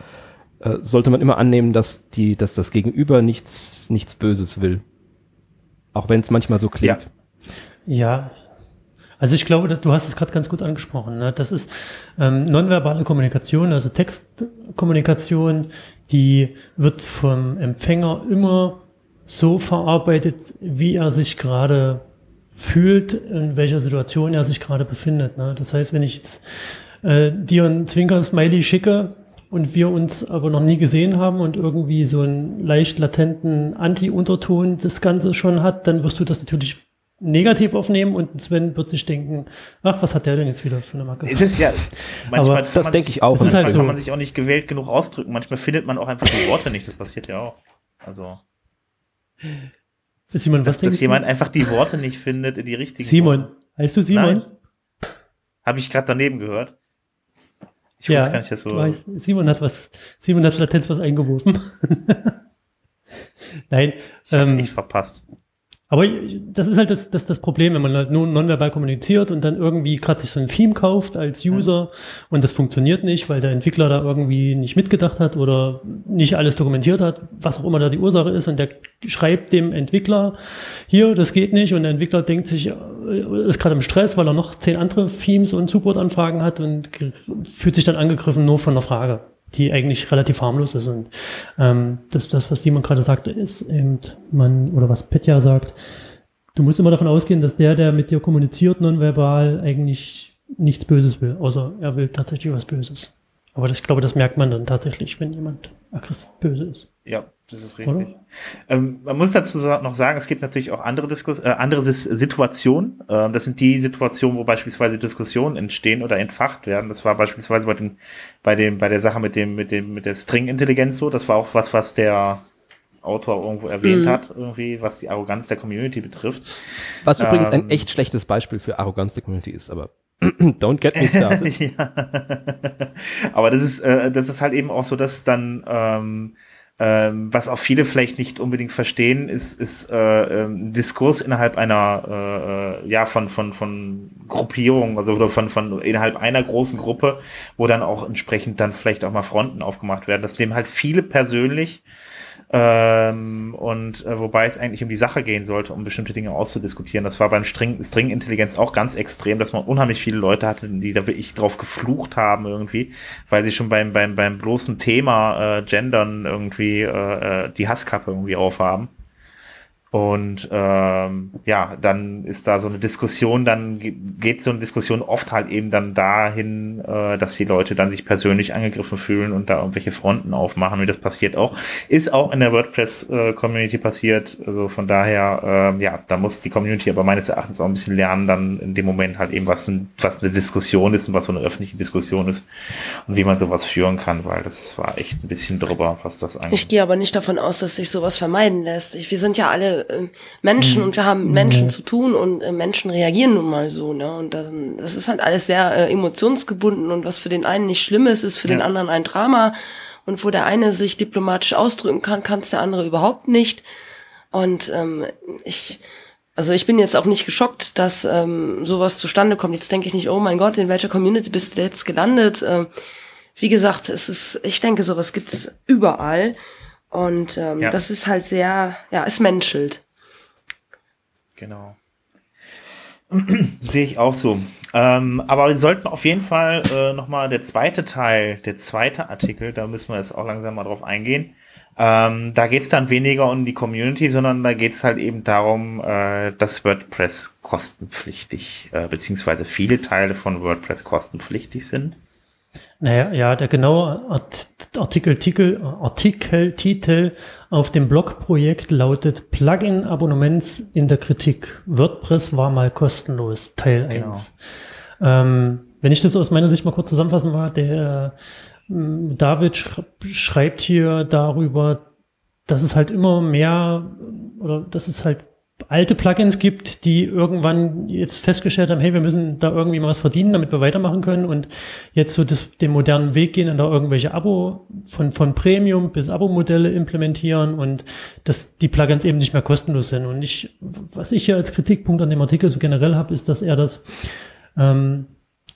äh, sollte man immer annehmen, dass die, dass das Gegenüber nichts, nichts Böses will. Auch wenn es manchmal so klingt. Ja, also ich glaube, du hast es gerade ganz gut angesprochen. Ne? Das ist ähm, nonverbale Kommunikation, also Textkommunikation, die wird vom Empfänger immer so verarbeitet, wie er sich gerade fühlt, in welcher Situation er sich gerade befindet. Ne? Das heißt, wenn ich jetzt äh, dir ein Zwinker-Smiley schicke und wir uns aber noch nie gesehen haben und irgendwie so einen leicht latenten Anti-Unterton das Ganze schon hat, dann wirst du das natürlich negativ aufnehmen und Sven wird sich denken, ach, was hat der denn jetzt wieder für eine Macke? Es ist ja, manchmal Aber kann das denke ich auch. Manchmal halt kann so. man sich auch nicht gewählt genug ausdrücken. Manchmal findet man auch einfach die Worte nicht. Das passiert ja auch. Also, Simon, was dass, denkst dass jemand einfach die Worte nicht findet, in die du? richtigen Simon, heißt du Simon? Nein. Habe ich gerade daneben gehört. Ich wusste gar nicht, dass du so. weißt, Simon hat was, Simon hat Latenz was eingeworfen. Nein, Ich hab's ähm, nicht verpasst. Aber das ist halt das, das, das Problem, wenn man halt nur nonverbal kommuniziert und dann irgendwie gerade sich so ein Theme kauft als User und das funktioniert nicht, weil der Entwickler da irgendwie nicht mitgedacht hat oder nicht alles dokumentiert hat, was auch immer da die Ursache ist und der schreibt dem Entwickler, hier, das geht nicht und der Entwickler denkt sich, äh, ist gerade im Stress, weil er noch zehn andere Themes und Supportanfragen hat und fühlt sich dann angegriffen nur von einer Frage, die eigentlich relativ harmlos ist und ähm, das, das, was Simon gerade sagte, ist eben, man, oder was Petja sagt, du musst immer davon ausgehen, dass der, der mit dir kommuniziert, nonverbal, eigentlich nichts Böses will, außer er will tatsächlich was Böses. Aber das, ich glaube, das merkt man dann tatsächlich, wenn jemand aggressiv böse ist. Ja, das ist richtig. Ähm, man muss dazu noch sagen, es gibt natürlich auch andere, Diskus äh, andere Situationen. Ähm, das sind die Situationen, wo beispielsweise Diskussionen entstehen oder entfacht werden. Das war beispielsweise bei, den, bei, dem, bei der Sache mit, dem, mit, dem, mit der String-Intelligenz so. Das war auch was, was der Autor irgendwo erwähnt Mhm. hat, irgendwie, was die Arroganz der Community betrifft. Was übrigens ein Ähm. echt schlechtes Beispiel für Arroganz der Community ist, aber don't get me started. ja. Aber das ist, äh, das ist halt eben auch so, dass dann, ähm, ähm, was auch viele vielleicht nicht unbedingt verstehen, ist, ist äh, ähm, Diskurs innerhalb einer, äh, äh, ja, von, von, von Gruppierung, also oder von, von innerhalb einer großen Gruppe, wo dann auch entsprechend dann vielleicht auch mal Fronten aufgemacht werden. Das nehmen halt viele persönlich ähm, und äh, wobei es eigentlich um die Sache gehen sollte, um bestimmte Dinge auszudiskutieren. Das war beim String, String-Intelligenz auch ganz extrem, dass man unheimlich viele Leute hatte, die da wirklich drauf geflucht haben irgendwie, weil sie schon beim, beim, beim bloßen Thema äh, Gendern irgendwie äh, äh, die Hasskappe irgendwie aufhaben. Und ähm, ja, dann ist da so eine Diskussion, dann ge- geht so eine Diskussion oft halt eben dann dahin, äh, dass die Leute dann sich persönlich angegriffen fühlen und da irgendwelche Fronten aufmachen. Und das passiert auch. Ist auch in der WordPress-Community passiert. Also von daher, ähm, ja, da muss die Community aber meines Erachtens auch ein bisschen lernen, dann in dem Moment halt eben, was, ein, was eine Diskussion ist und was so eine öffentliche Diskussion ist und wie man sowas führen kann, weil das war echt ein bisschen drüber, was das angeht. Ich gehe aber nicht davon aus, dass sich sowas vermeiden lässt. Ich, wir sind ja alle äh, Menschen und wir haben mit Menschen zu tun und äh, Menschen reagieren nun mal so, ne? Und das, das ist halt alles sehr äh, emotionsgebunden und was für den einen nicht schlimm ist, ist für den Ja. anderen ein Drama. Und wo der eine sich diplomatisch ausdrücken kann, kann es der andere überhaupt nicht. Und ähm, ich, also ich bin jetzt auch nicht geschockt, dass ähm, sowas zustande kommt. Jetzt denke ich nicht, oh mein Gott, in welcher Community bist du jetzt gelandet? Ähm, wie gesagt, es ist, ich denke, sowas gibt's überall. Und ähm, Ja. das ist halt sehr, ja, es menschelt. Genau. Sehe ich auch so. Ähm, aber wir sollten auf jeden Fall äh, nochmal der zweite Teil, der zweite Artikel, da müssen wir jetzt auch langsam mal drauf eingehen. Ähm, da geht es dann weniger um die Community, sondern da geht es halt eben darum, äh, dass WordPress kostenpflichtig, äh, beziehungsweise viele Teile von WordPress kostenpflichtig sind. Naja, ja, der genaue Art Artikel, Artikeltitel auf dem Blogprojekt lautet Plugin-Abonnements in der Kritik. WordPress war mal kostenlos, Teil genau. 1. Ähm, wenn ich das aus meiner Sicht mal kurz zusammenfassen war, der äh, David schreibt hier darüber, dass es halt immer mehr oder dass es halt alte Plugins gibt, die irgendwann jetzt festgestellt haben, hey, wir müssen da irgendwie mal was verdienen, damit wir weitermachen können und jetzt so das, den modernen Weg gehen und da irgendwelche Abo von, von Premium bis Abo-Modelle implementieren und dass die Plugins eben nicht mehr kostenlos sind. Und ich, was ich hier als Kritikpunkt an dem Artikel so generell habe, ist, dass er das ähm,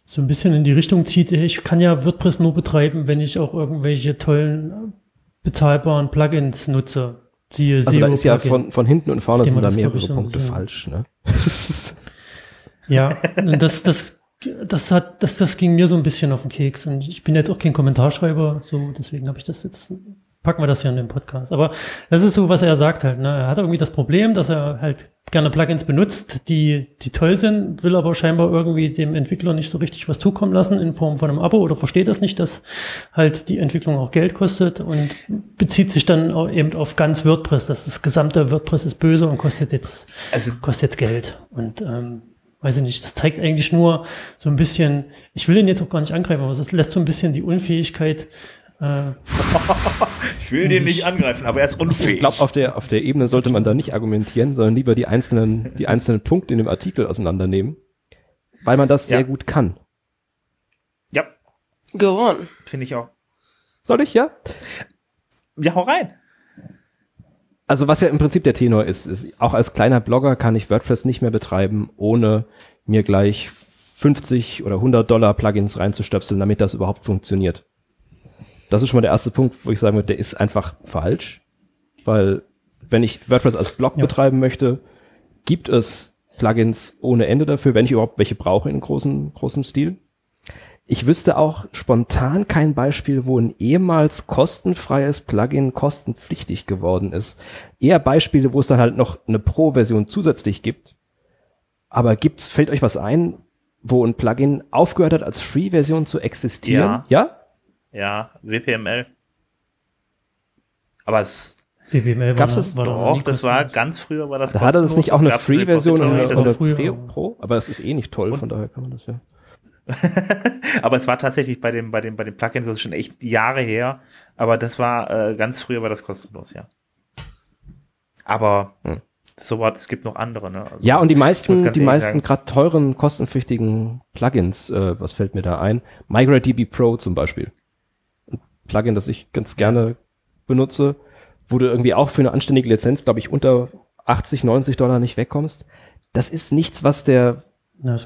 so ein bisschen in die Richtung zieht, ich kann ja WordPress nur betreiben, wenn ich auch irgendwelche tollen bezahlbaren Plugins nutze. Siehe, also da ist ja von, von hinten und vorne sind da mehrere Punkte so. falsch. Ne? ja, das, das, das hat, das, das ging mir so ein bisschen auf den Keks. Und ich bin jetzt auch kein Kommentarschreiber, so deswegen habe ich das jetzt packen wir das hier in den Podcast. Aber das ist so, was er sagt halt. Ne? Er hat irgendwie das Problem, dass er halt gerne Plugins benutzt, die, die toll sind, will aber scheinbar irgendwie dem Entwickler nicht so richtig was zukommen lassen in Form von einem Abo oder versteht das nicht, dass halt die Entwicklung auch Geld kostet und bezieht sich dann eben auf ganz WordPress, dass das gesamte WordPress ist böse und kostet jetzt, also, kostet jetzt Geld. Und ähm, weiß ich nicht, das zeigt eigentlich nur so ein bisschen, ich will ihn jetzt auch gar nicht angreifen, aber es lässt so ein bisschen die Unfähigkeit äh, ich will den nicht angreifen, aber er ist unfähig. Ich glaube, auf der, auf der Ebene sollte man da nicht argumentieren, sondern lieber die einzelnen, die einzelnen Punkte in dem Artikel auseinandernehmen, weil man das ja. sehr gut kann. Ja. Go on. Finde ich auch. Soll ich, ja? Ja, hau rein. Also was ja im Prinzip der Tenor ist, ist, auch als kleiner Blogger kann ich WordPress nicht mehr betreiben, ohne mir gleich 50 oder 100 Dollar Plugins reinzustöpseln, damit das überhaupt funktioniert. Das ist schon mal der erste Punkt, wo ich sagen würde, der ist einfach falsch. Weil wenn ich WordPress als Blog ja. betreiben möchte, gibt es Plugins ohne Ende dafür, wenn ich überhaupt welche brauche in großem, großem Stil. Ich wüsste auch spontan kein Beispiel, wo ein ehemals kostenfreies Plugin kostenpflichtig geworden ist. Eher Beispiele, wo es dann halt noch eine Pro-Version zusätzlich gibt. Aber gibt's, fällt euch was ein, wo ein Plugin aufgehört hat, als Free-Version zu existieren? Ja. ja? Ja, WPML. Aber es WPML gab's das war doch, das war ganz früher war das da Hatte das nicht auch eine Free-Version oder, oder Pro, Pro? Aber es ist eh nicht toll, Und von daher kann man das ja. aber es war tatsächlich bei dem, bei dem, bei den Plugins, das ist schon echt Jahre her. Aber das war äh, ganz früher war das kostenlos, ja. Aber hm. so was, es gibt noch andere, ne? Also, ja, und die meisten, die meisten gerade teuren, kostenpflichtigen Plugins, äh, was fällt mir da ein? MigrateDB Pro zum Beispiel. Plugin, das ich ganz gerne benutze, wo du irgendwie auch für eine anständige Lizenz, glaube ich, unter 80, 90 Dollar nicht wegkommst. Das ist nichts, was der, Na,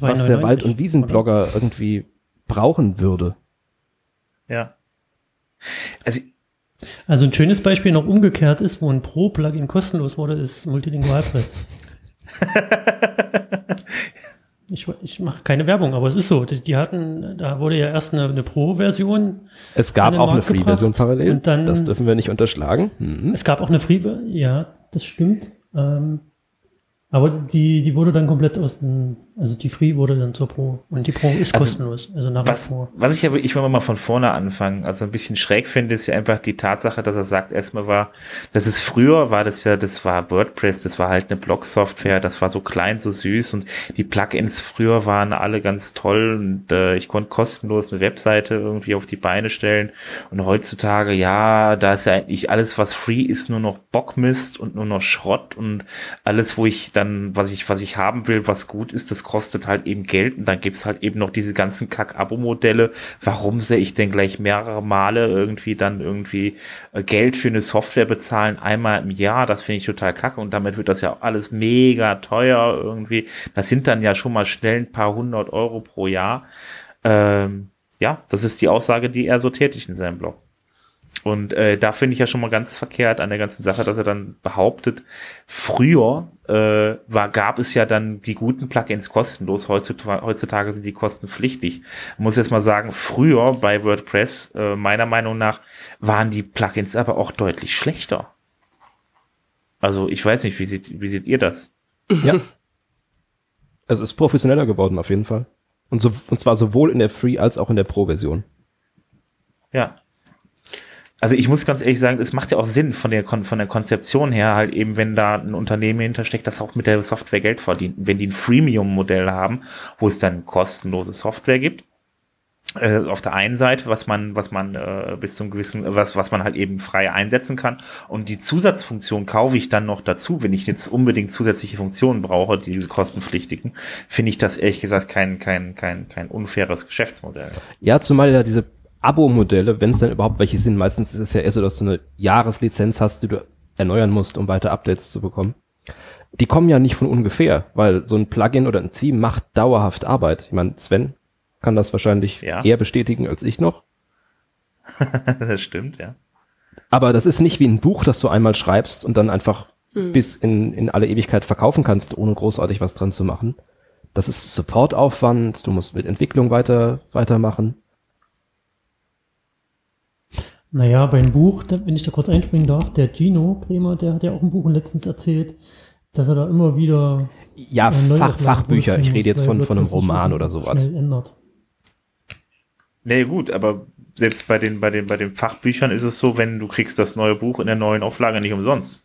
was der Wald- und Wiesenblogger oder? irgendwie brauchen würde. Ja. Also, also ein schönes Beispiel noch umgekehrt ist, wo ein Pro-Plugin kostenlos wurde, ist Multilingualpress. Ich, ich mache keine Werbung, aber es ist so. Die, die hatten, da wurde ja erst eine, eine Pro-Version. Es gab auch eine Free-Version parallel. Und dann, das dürfen wir nicht unterschlagen. Mhm. Es gab auch eine Free, ja, das stimmt. Ähm, aber die, die wurde dann komplett aus dem, also die Free wurde dann zur Pro und die Pro ist also kostenlos. Also nach was, Pro. was ich aber, ich will mal von vorne anfangen, also ein bisschen schräg finde, ist ja einfach die Tatsache, dass er sagt, erstmal war, dass es früher war das ja, das war WordPress, das war halt eine Blog-Software, das war so klein, so süß und die Plugins früher waren alle ganz toll und äh, ich konnte kostenlos eine Webseite irgendwie auf die Beine stellen und heutzutage, ja, da ist ja eigentlich alles, was free ist, nur noch Bockmist und nur noch Schrott und alles, wo ich dann dann, was ich, was ich haben will, was gut ist, das kostet halt eben Geld und dann gibt's halt eben noch diese ganzen Kack-Abo-Modelle. Warum sehe ich denn gleich mehrere Male irgendwie dann irgendwie äh, Geld für eine Software bezahlen, einmal im Jahr? Das finde ich total kacke und damit wird das ja alles mega teuer irgendwie. Das sind dann ja schon mal schnell ein paar hundert Euro pro Jahr. Ähm, ja, das ist die Aussage, die er so tätigt in seinem Blog. Und äh, da finde ich ja schon mal ganz verkehrt an der ganzen Sache, dass er dann behauptet, früher äh, war, gab es ja dann die guten Plugins kostenlos, heutzutage, heutzutage sind die kostenpflichtig. Ich muss jetzt mal sagen, früher bei WordPress, äh, meiner Meinung nach, waren die Plugins aber auch deutlich schlechter. Also ich weiß nicht, wie seht, wie seht ihr das? Ja. Es ist professioneller geworden auf jeden Fall. Und, so, und zwar sowohl in der Free- als auch in der Pro-Version. Ja. Also ich muss ganz ehrlich sagen, es macht ja auch Sinn von der, von der Konzeption her, halt eben, wenn da ein Unternehmen hintersteckt, das auch mit der Software Geld verdient. Wenn die ein Freemium-Modell haben, wo es dann kostenlose Software gibt, äh, auf der einen Seite, was man, was man äh, bis zum gewissen, was, was man halt eben frei einsetzen kann. Und die Zusatzfunktion kaufe ich dann noch dazu, wenn ich jetzt unbedingt zusätzliche Funktionen brauche, diese kostenpflichtigen, finde ich das ehrlich gesagt kein, kein, kein, kein unfaires Geschäftsmodell. Ja, zumal ja diese Abo-Modelle, wenn es dann überhaupt welche sind, meistens ist es ja eher so, dass du eine Jahreslizenz hast, die du erneuern musst, um weiter Updates zu bekommen. Die kommen ja nicht von ungefähr, weil so ein Plugin oder ein Theme macht dauerhaft Arbeit. Ich meine, Sven kann das wahrscheinlich Ja. eher bestätigen als ich noch. das stimmt, ja. Aber das ist nicht wie ein Buch, das du einmal schreibst und dann einfach bis in, in alle Ewigkeit verkaufen kannst, ohne großartig was dran zu machen. Das ist Supportaufwand, du musst mit Entwicklung weiter, weitermachen. Naja, beim Buch, da- wenn ich da kurz einspringen darf, der Gino Kremer, der hat ja auch ein Buch letztens erzählt, dass er da immer wieder Ja, äh, Fach, Fachbücher, ich rede jetzt von, von einem Roman oder sowas. Ändert. Nee, gut, aber selbst bei den, bei den, bei den Fachbüchern ist es so, wenn du kriegst das neue Buch in der neuen Auflage nicht umsonst.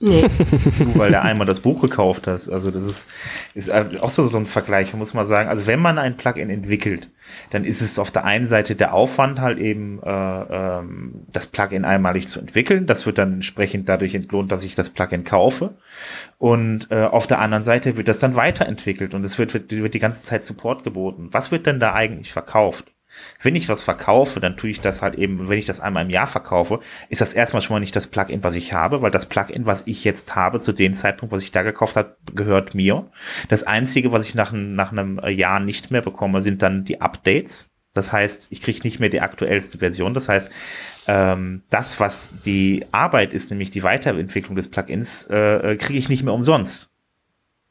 Nee. Nur weil du einmal das Buch gekauft hast. Also das ist, ist auch so, so ein Vergleich, muss man sagen. Also wenn man ein Plugin entwickelt, dann ist es auf der einen Seite der Aufwand halt eben, äh, ähm, das Plugin einmalig zu entwickeln. Das wird dann entsprechend dadurch entlohnt, dass ich das Plugin kaufe. Und äh, auf der anderen Seite wird das dann weiterentwickelt und es wird, wird, wird die ganze Zeit Support geboten. Was wird denn da eigentlich verkauft? Wenn ich was verkaufe, dann tue ich das halt eben, wenn ich das einmal im Jahr verkaufe, ist das erstmal schon mal nicht das Plugin, was ich habe, weil das Plugin, was ich jetzt habe, zu dem Zeitpunkt, was ich da gekauft habe, gehört mir. Das Einzige, was ich nach, nach einem Jahr nicht mehr bekomme, sind dann die Updates. Das heißt, ich kriege nicht mehr die aktuellste Version. Das heißt, ähm, das, was die Arbeit ist, nämlich die Weiterentwicklung des Plugins, äh, äh, kriege ich nicht mehr umsonst.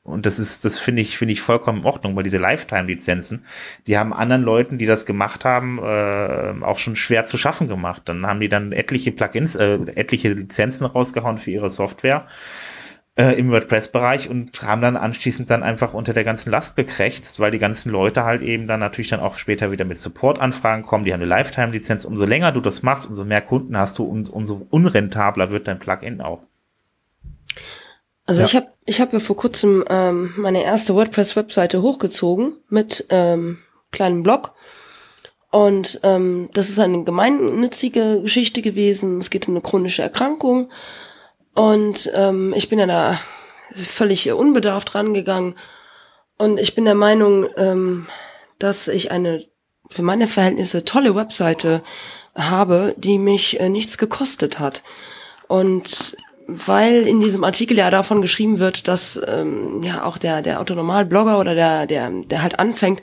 Und das ist, das finde ich, finde ich vollkommen in Ordnung, weil diese Lifetime-Lizenzen, die haben anderen Leuten, die das gemacht haben, äh, auch schon schwer zu schaffen gemacht. Dann haben die dann etliche Plugins, äh, etliche Lizenzen rausgehauen für ihre Software äh, im WordPress-Bereich und haben dann anschließend dann einfach unter der ganzen Last gekrächzt, weil die ganzen Leute halt eben dann natürlich dann auch später wieder mit Support-Anfragen kommen, die haben eine Lifetime-Lizenz. Umso länger du das machst, umso mehr Kunden hast du und umso unrentabler wird dein Plugin auch. Also Ja. ich habe ich hab ja vor kurzem ähm, meine erste WordPress-Webseite hochgezogen mit ähm, kleinem Blog. Und ähm, das ist eine gemeinnützige Geschichte gewesen. Es geht um eine chronische Erkrankung. Und ähm, ich bin ja da völlig unbedarft rangegangen. Und ich bin der Meinung, ähm, dass ich eine für meine Verhältnisse tolle Webseite habe, die mich äh, nichts gekostet hat. Und weil in diesem Artikel ja davon geschrieben wird, dass ähm, ja auch der der Autonormal-Blogger oder der der der halt anfängt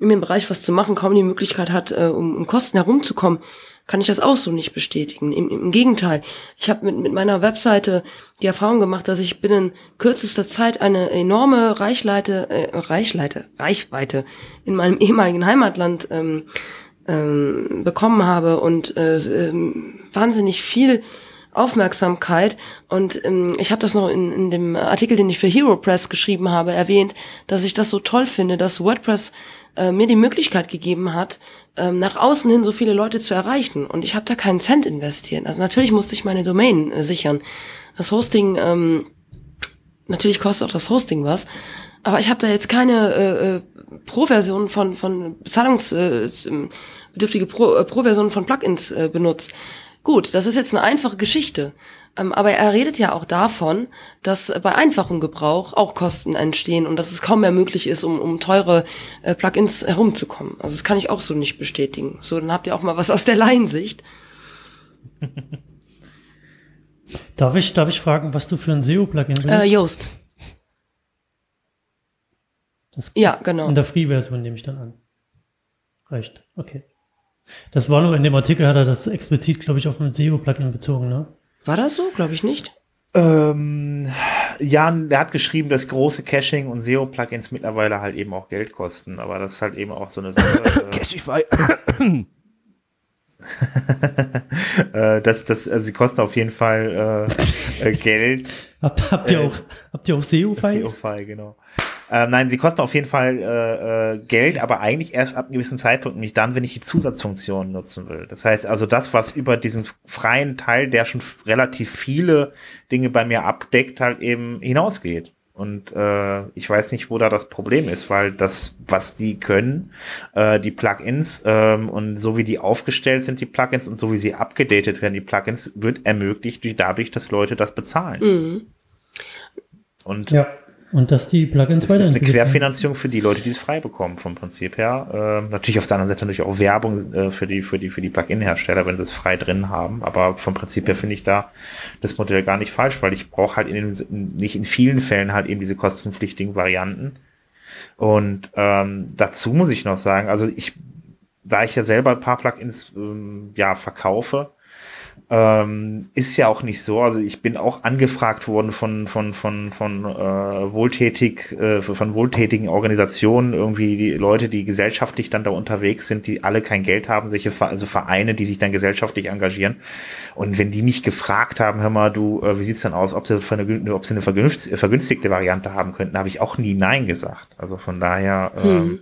in dem Bereich was zu machen, kaum die Möglichkeit hat, äh, um, um Kosten herumzukommen, kann ich das auch so nicht bestätigen. Im, im Gegenteil, ich habe mit, mit meiner Webseite die Erfahrung gemacht, dass ich binnen kürzester Zeit eine enorme Reichleite, äh, Reichleite, Reichweite in meinem ehemaligen Heimatland ähm, ähm, bekommen habe und äh, ähm, wahnsinnig viel Aufmerksamkeit. Und ähm, ich habe das noch in, in dem Artikel, den ich für HeroPress geschrieben habe, erwähnt, dass ich das so toll finde, dass WordPress äh, mir die Möglichkeit gegeben hat, ähm, nach außen hin so viele Leute zu erreichen. Und ich habe da keinen Cent investiert. Also natürlich musste ich meine Domain äh, sichern. Das Hosting, ähm, natürlich kostet auch das Hosting was. Aber ich habe da jetzt keine äh, äh, Pro-Version von, von bezahlungsbedürftige äh, bedürftige Pro, äh, Pro-Version von Plugins äh, benutzt. Gut, das ist jetzt eine einfache Geschichte. Ähm, aber er redet ja auch davon, dass bei einfachem Gebrauch auch Kosten entstehen und dass es kaum mehr möglich ist, um, um teure äh, Plugins herumzukommen. Also das kann ich auch so nicht bestätigen. So, dann habt ihr auch mal was aus der Laiensicht. Darf ich, darf ich fragen, was du für ein SEO-Plugin benutzt? Äh, Yoast. Das ja, genau. In der Free-Version nehme ich dann an. Reicht. Okay. Das war nur in dem Artikel, hat er das explizit, glaube ich, auf ein SEO-Plugin bezogen, ne? War das so? Glaube ich nicht. Ähm, Jan, der hat geschrieben, dass große Caching und SEO-Plugins mittlerweile halt eben auch Geld kosten, aber das ist halt eben auch so eine Sache. äh, Cashify. äh, das, das, also sie kosten auf jeden Fall äh, äh, Geld. Habt, habt ihr Äh, auch, habt ihr auch SEO-File? SEO-File, genau. Ähm, nein, sie kosten auf jeden Fall äh, äh, Geld, aber eigentlich erst ab einem gewissen Zeitpunkt, nämlich dann, wenn ich die Zusatzfunktionen nutzen will. Das heißt also, das, was über diesen freien Teil, der schon relativ viele Dinge bei mir abdeckt, halt eben hinausgeht. Und äh, ich weiß nicht, wo da das Problem ist, weil das, was die können, äh, die Plugins ähm, und so wie die aufgestellt sind, die Plugins und so wie sie abgedatet werden, die Plugins, wird ermöglicht durch dadurch, dass Leute das bezahlen. Mhm. Und Ja. Und dass die Plugins das ist eine weiterentwickelt. Querfinanzierung für die Leute, die es frei bekommen, vom Prinzip her. Ähm, natürlich auf der anderen Seite natürlich auch Werbung äh, für die, für die, für die Plugin-Hersteller, wenn sie es frei drin haben. Aber vom Prinzip her finde ich da das Modell gar nicht falsch, weil ich brauche halt in den, in, nicht in vielen Fällen halt eben diese kostenpflichtigen Varianten. Und ähm, dazu muss ich noch sagen, also ich, da ich ja selber ein paar Plugins ähm, ja verkaufe, ähm, ist ja auch nicht so. Also ich bin auch angefragt worden von von von von äh, wohltätig äh, von wohltätigen Organisationen irgendwie die Leute, die gesellschaftlich dann da unterwegs sind, die alle kein Geld haben, solche also Vereine, die sich dann gesellschaftlich engagieren. Und wenn die mich gefragt haben, hör mal, du, äh, wie sieht's dann aus, ob sie, ob sie eine vergünst- vergünstigte Variante haben könnten, habe ich auch nie nein gesagt. Also von daher. Ähm,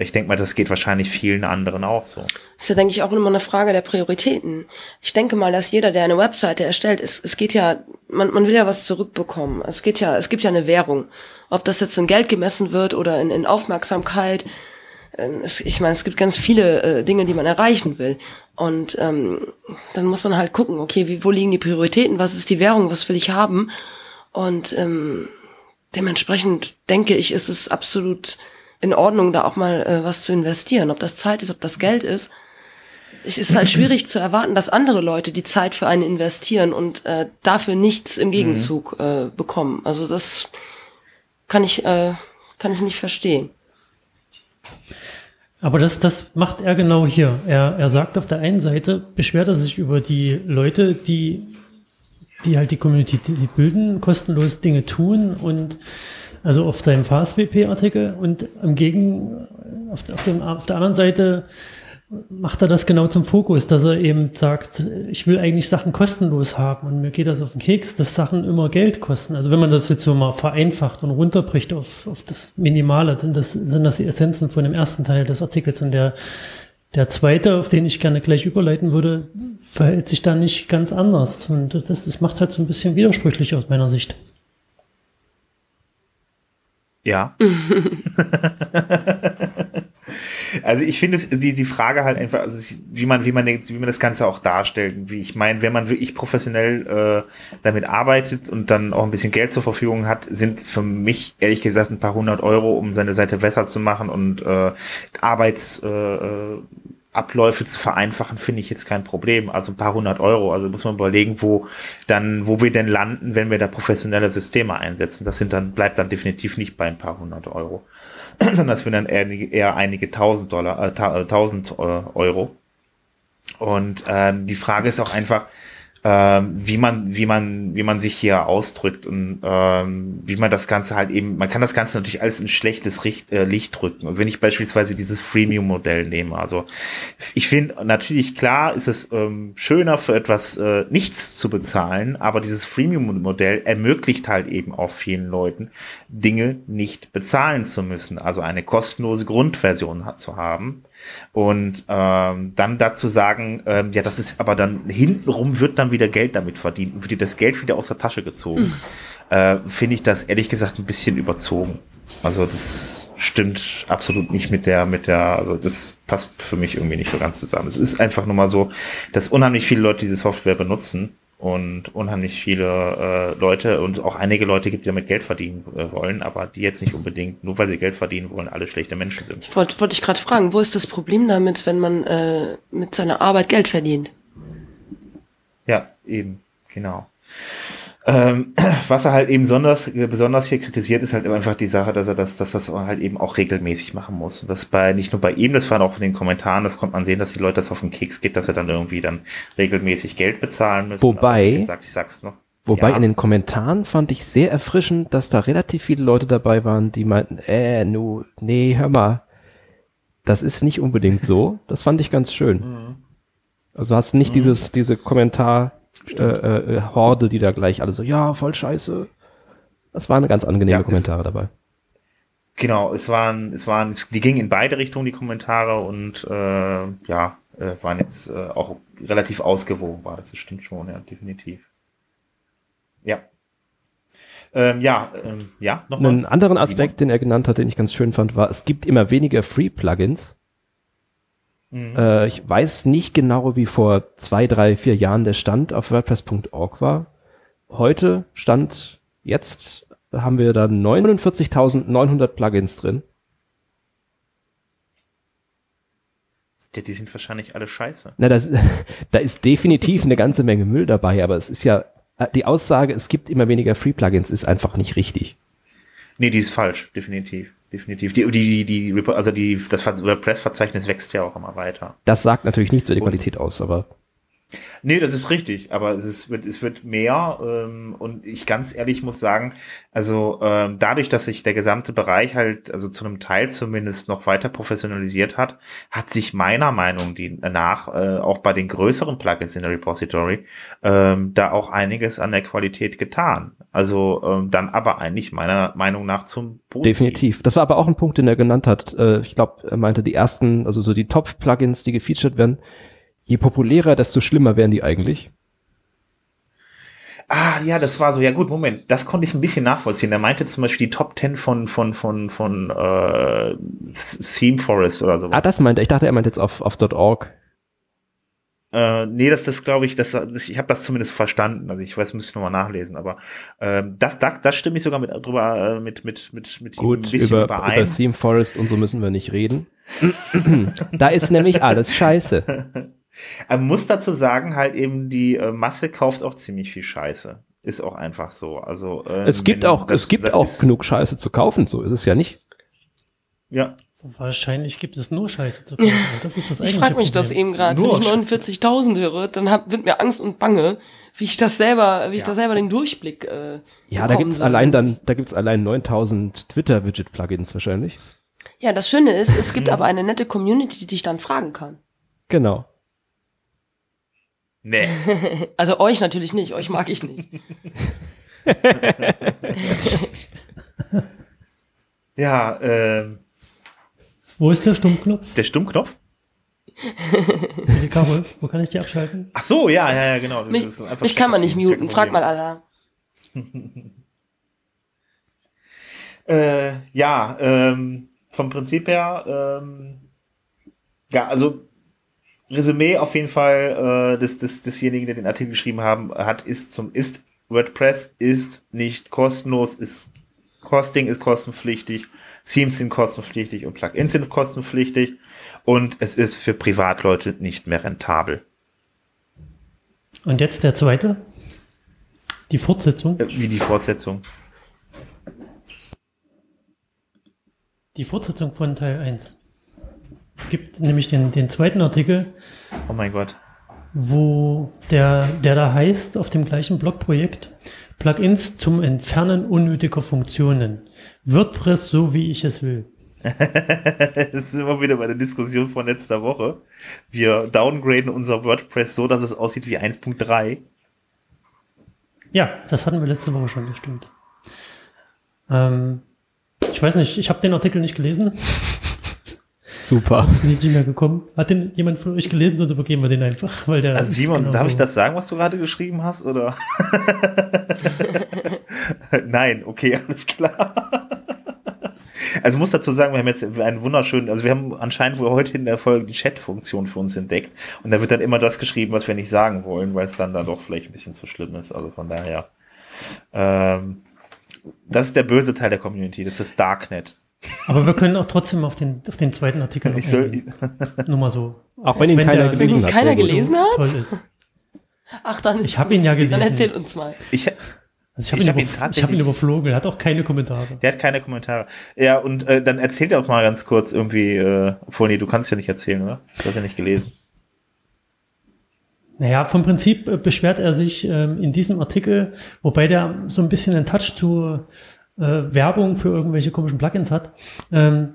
ich denke mal, das geht wahrscheinlich vielen anderen auch so. Das ist ja, denke ich, auch immer eine Frage der Prioritäten. Ich denke mal, dass jeder, der eine Webseite erstellt, es, es geht ja, man, man will ja was zurückbekommen. Es geht ja, es gibt ja eine Währung. Ob das jetzt in Geld gemessen wird oder in, in Aufmerksamkeit. Ähm, Es, ich meine, es gibt ganz viele äh, Dinge, die man erreichen will. Und ähm, dann muss man halt gucken, okay, wie, wo liegen die Prioritäten, was ist die Währung, was will ich haben? Und ähm, dementsprechend denke ich, ist es absolut in Ordnung, da auch mal äh, was zu investieren. Ob das Zeit ist, ob das Geld ist. Es ist halt schwierig zu erwarten, dass andere Leute die Zeit für einen investieren und äh, dafür nichts im Gegenzug äh, bekommen. Also das kann ich, äh, kann ich nicht verstehen. Aber das, das macht er genau hier. Er, er sagt auf der einen Seite, beschwert er sich über die Leute, die, die halt die Community, die sie bilden, kostenlos Dinge tun und also auf seinem FastWP-Artikel und im Gegen, auf, auf, dem, auf der anderen Seite macht er das genau zum Fokus, dass er eben sagt, ich will eigentlich Sachen kostenlos haben und mir geht das auf den Keks, dass Sachen immer Geld kosten. Also wenn man das jetzt so mal vereinfacht und runterbricht auf, auf das Minimale, sind das, sind das die Essenzen von dem ersten Teil des Artikels. Und der, der zweite, auf den ich gerne gleich überleiten würde, verhält sich da nicht ganz anders. Und das, das macht halt so ein bisschen widersprüchlich aus meiner Sicht. Ja. also ich finde es die die Frage halt einfach, also wie man wie man denkt, wie man das Ganze auch darstellt. Wie ich meine, wenn man wirklich professionell äh, damit arbeitet und dann auch ein bisschen Geld zur Verfügung hat, sind für mich ehrlich gesagt ein paar hundert Euro, um seine Seite besser zu machen und äh, Arbeits äh, äh, Abläufe zu vereinfachen, finde ich jetzt kein Problem. Also ein paar hundert Euro. Also muss man überlegen, wo dann, wo wir denn landen, wenn wir da professionelle Systeme einsetzen. Das sind dann, bleibt dann definitiv nicht bei ein paar hundert Euro, sondern das sind dann eher, eher einige tausend Dollar, äh, ta äh, tausend äh, Euro. Und ähm, die Frage ist auch einfach, ähm, wie man, wie man, wie man sich hier ausdrückt und ähm, wie man das Ganze halt eben, man kann das Ganze natürlich alles in schlechtes Richt, äh, Licht drücken. Und wenn ich beispielsweise dieses Freemium-Modell nehme, also ich finde natürlich klar, ist es ähm, schöner für etwas äh, nichts zu bezahlen, aber dieses Freemium-Modell ermöglicht halt eben auch vielen Leuten Dinge nicht bezahlen zu müssen, also eine kostenlose Grundversion zu haben und ähm, dann dazu sagen, ähm, ja, das ist aber dann hintenrum wird dann wieder Geld damit verdient, wird dir das Geld wieder aus der Tasche gezogen. Äh, Finde ich das ehrlich gesagt ein bisschen überzogen. Also das stimmt absolut nicht mit der, mit der, also das passt für mich irgendwie nicht so ganz zusammen. Es ist einfach nur mal so, dass unheimlich viele Leute diese Software benutzen und unheimlich viele äh, Leute und auch einige Leute gibt, die damit Geld verdienen äh, wollen, aber die jetzt nicht unbedingt, nur weil sie Geld verdienen wollen, alle schlechte Menschen sind. Ich wollte wollte ich gerade fragen, wo ist das Problem damit, wenn man äh, mit seiner Arbeit Geld verdient? Ja, eben, genau. Ähm, was er halt eben besonders, besonders hier kritisiert, ist halt einfach die Sache, dass er das, dass das halt eben auch regelmäßig machen muss. Und das bei, nicht nur bei ihm, das war auch in den Kommentaren, das konnte man sehen, dass die Leute das auf den Keks geht, dass er dann irgendwie dann regelmäßig Geld bezahlen müssen. Wobei, Aber gesagt, ich sag's noch. Wobei Ja. in den Kommentaren fand ich sehr erfrischend, dass da relativ viele Leute dabei waren, die meinten, äh, nu, nee, hör mal, das ist nicht unbedingt so. Das fand ich ganz schön. Also hast nicht dieses, diese Kommentar, äh, äh, Horde, die da gleich alle so, ja, voll scheiße. Das waren ganz angenehme Ja, es- Kommentare dabei. Genau, es waren, es waren, es, die gingen in beide Richtungen, die Kommentare, und äh, ja, äh, waren jetzt äh, auch relativ ausgewogen, war das, das stimmt schon, ja, definitiv. Ja. Ähm, ja, ähm, ja, nochmal. Einen anderen Aspekt, den er genannt hat, den ich ganz schön fand, war, es gibt immer weniger Free-Plugins. Äh, ich weiß nicht genau, wie vor zwei, drei, vier Jahren der Stand auf WordPress.org war. Heute, Stand jetzt, haben wir da 49.900 Plugins drin. Ja, die sind wahrscheinlich alle scheiße. Na, das, da ist definitiv eine ganze Menge Müll dabei, aber es ist ja, die Aussage, es gibt immer weniger Free-Plugins, ist einfach nicht richtig. Nee, die ist falsch, definitiv. Definitiv. Die, die, die, die also die, das WordPress-Verzeichnis wächst ja auch immer weiter. Das sagt natürlich nichts über die Qualität aus, aber Nee, das ist richtig, aber es, ist, wird, es wird mehr ähm, und ich ganz ehrlich muss sagen, also ähm, dadurch, dass sich der gesamte Bereich halt, also zu einem Teil zumindest noch weiter professionalisiert hat, hat sich meiner Meinung nach äh, auch bei den größeren Plugins in der Repository ähm, da auch einiges an der Qualität getan. Also ähm, dann aber eigentlich meiner Meinung nach zum Positiven. Definitiv. Das war aber auch ein Punkt, den er genannt hat. Äh, Ich glaube, er meinte die ersten, also so die Top-Plugins, die gefeatured werden, je populärer, desto schlimmer werden die eigentlich. Ah, ja, das war so. Ja gut, Moment, das konnte ich ein bisschen nachvollziehen. Er meinte zum Beispiel die Top 10 von von von von äh, Theme Forest oder so. Ah, das meinte er. Ich dachte, er meinte jetzt auf, auf .org. Äh, nee, das das glaube ich, das, ich habe das zumindest verstanden. Also ich weiß, müsste ich nochmal nachlesen, aber ähm, das, das das stimme ich sogar mit drüber äh, mit mit mit mit Gut, ein bisschen über, überein. über Theme Forest und so müssen wir nicht reden. da ist nämlich alles scheiße. Man muss dazu sagen, halt eben die äh, Masse kauft auch ziemlich viel Scheiße. Ist auch einfach so. Also ähm, Es gibt auch, das- es gibt das auch genug Scheiße zu kaufen, so ist es ja nicht. Ja, Wahrscheinlich gibt es nur Scheiße zu kaufen. Das ist das Ich frage mich das Problem. eben gerade, wenn ich 49.000 höre, dann hab, wird mir Angst und Bange, wie ich das selber, wie ich Ja. da selber den Durchblick äh, Ja, da gibt's soll. allein dann, da gibt's allein 9000 Twitter-Widget-Plugins wahrscheinlich. Ja, das Schöne ist, es gibt aber eine nette Community, die dich dann fragen kann. Genau. Nee. Also euch natürlich nicht, euch mag ich nicht. Ja, ähm, Wo ist der Stummknopf? der Stummknopf. Die Carol, wo kann ich die abschalten? Ach so, ja, ja, ja, genau. Das Mich, ist einfach mich kann man nicht muten, frag mal. Allah. Äh, ja, ähm, vom Prinzip her, ähm, ja, also Resümee auf jeden Fall äh, des, des, desjenigen, der den Artikel geschrieben haben, hat, ist zum ist WordPress ist nicht kostenlos, ist Costing ist kostenpflichtig, Themes sind kostenpflichtig und Plugins sind kostenpflichtig und es ist für Privatleute nicht mehr rentabel. Und jetzt der zweite. Die Fortsetzung. Äh, Wie die Fortsetzung. Die Fortsetzung von Teil 1. Es gibt nämlich den, den zweiten Artikel, Oh mein Gott. wo der, der da heißt, auf dem gleichen Blogprojekt, Plugins zum Entfernen unnötiger Funktionen. WordPress so, wie ich es will. Das ist immer wieder bei der Diskussion von letzter Woche. Wir downgraden unser WordPress so, dass es aussieht wie 1.3. Ja, das hatten wir letzte Woche schon, das stimmt. Ähm, ich weiß nicht, ich habe den Artikel nicht gelesen, Super. bin nicht mehr gekommen. Hat den jemand von euch gelesen oder übergeben wir den einfach? Weil der Also Simon, genau darf so. ich das sagen, was du gerade geschrieben hast, oder? Nein, okay, alles klar. Also muss dazu sagen, wir haben jetzt einen wunderschönen, also wir haben anscheinend wohl heute in der Folge die Chat-Funktion für uns entdeckt und da wird dann immer das geschrieben, was wir nicht sagen wollen, weil es dann da doch vielleicht ein bisschen zu schlimm ist. Also von daher, ähm, das ist der böse Teil der Community, das ist Darknet. Aber wir können auch trotzdem auf den, auf den zweiten Artikel noch Ich soll, eingehen. Nur mal so. Auch wenn ihn keiner der- gelesen Wenn ihn hat. keiner gelesen hat? Toll ist. Ach, dann, Ich habe ihn ja dann gelesen. erzähl uns mal. ich, Also ich habe Ich ihn, hab ihn ich hab ihn überflogen, er hat auch keine Kommentare. Der hat keine Kommentare. Ja, und äh, dann erzähl doch mal ganz kurz irgendwie, äh, obwohl, nee, du kannst ja nicht erzählen, oder? Du hast ja nicht gelesen. Naja, vom Prinzip äh, beschwert er sich ähm, in diesem Artikel, wobei der so ein bisschen einen Touch zu äh, Werbung für irgendwelche komischen Plugins hat. Ähm,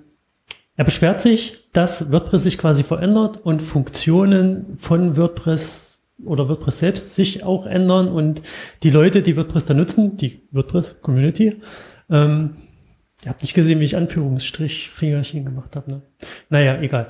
er beschwert sich, dass WordPress sich quasi verändert und Funktionen von WordPress oder WordPress selbst sich auch ändern und die Leute, die WordPress da nutzen, die WordPress-Community, ähm, ihr habt nicht gesehen, wie ich Anführungsstrich Fingerchen gemacht habe. Ne? Naja, egal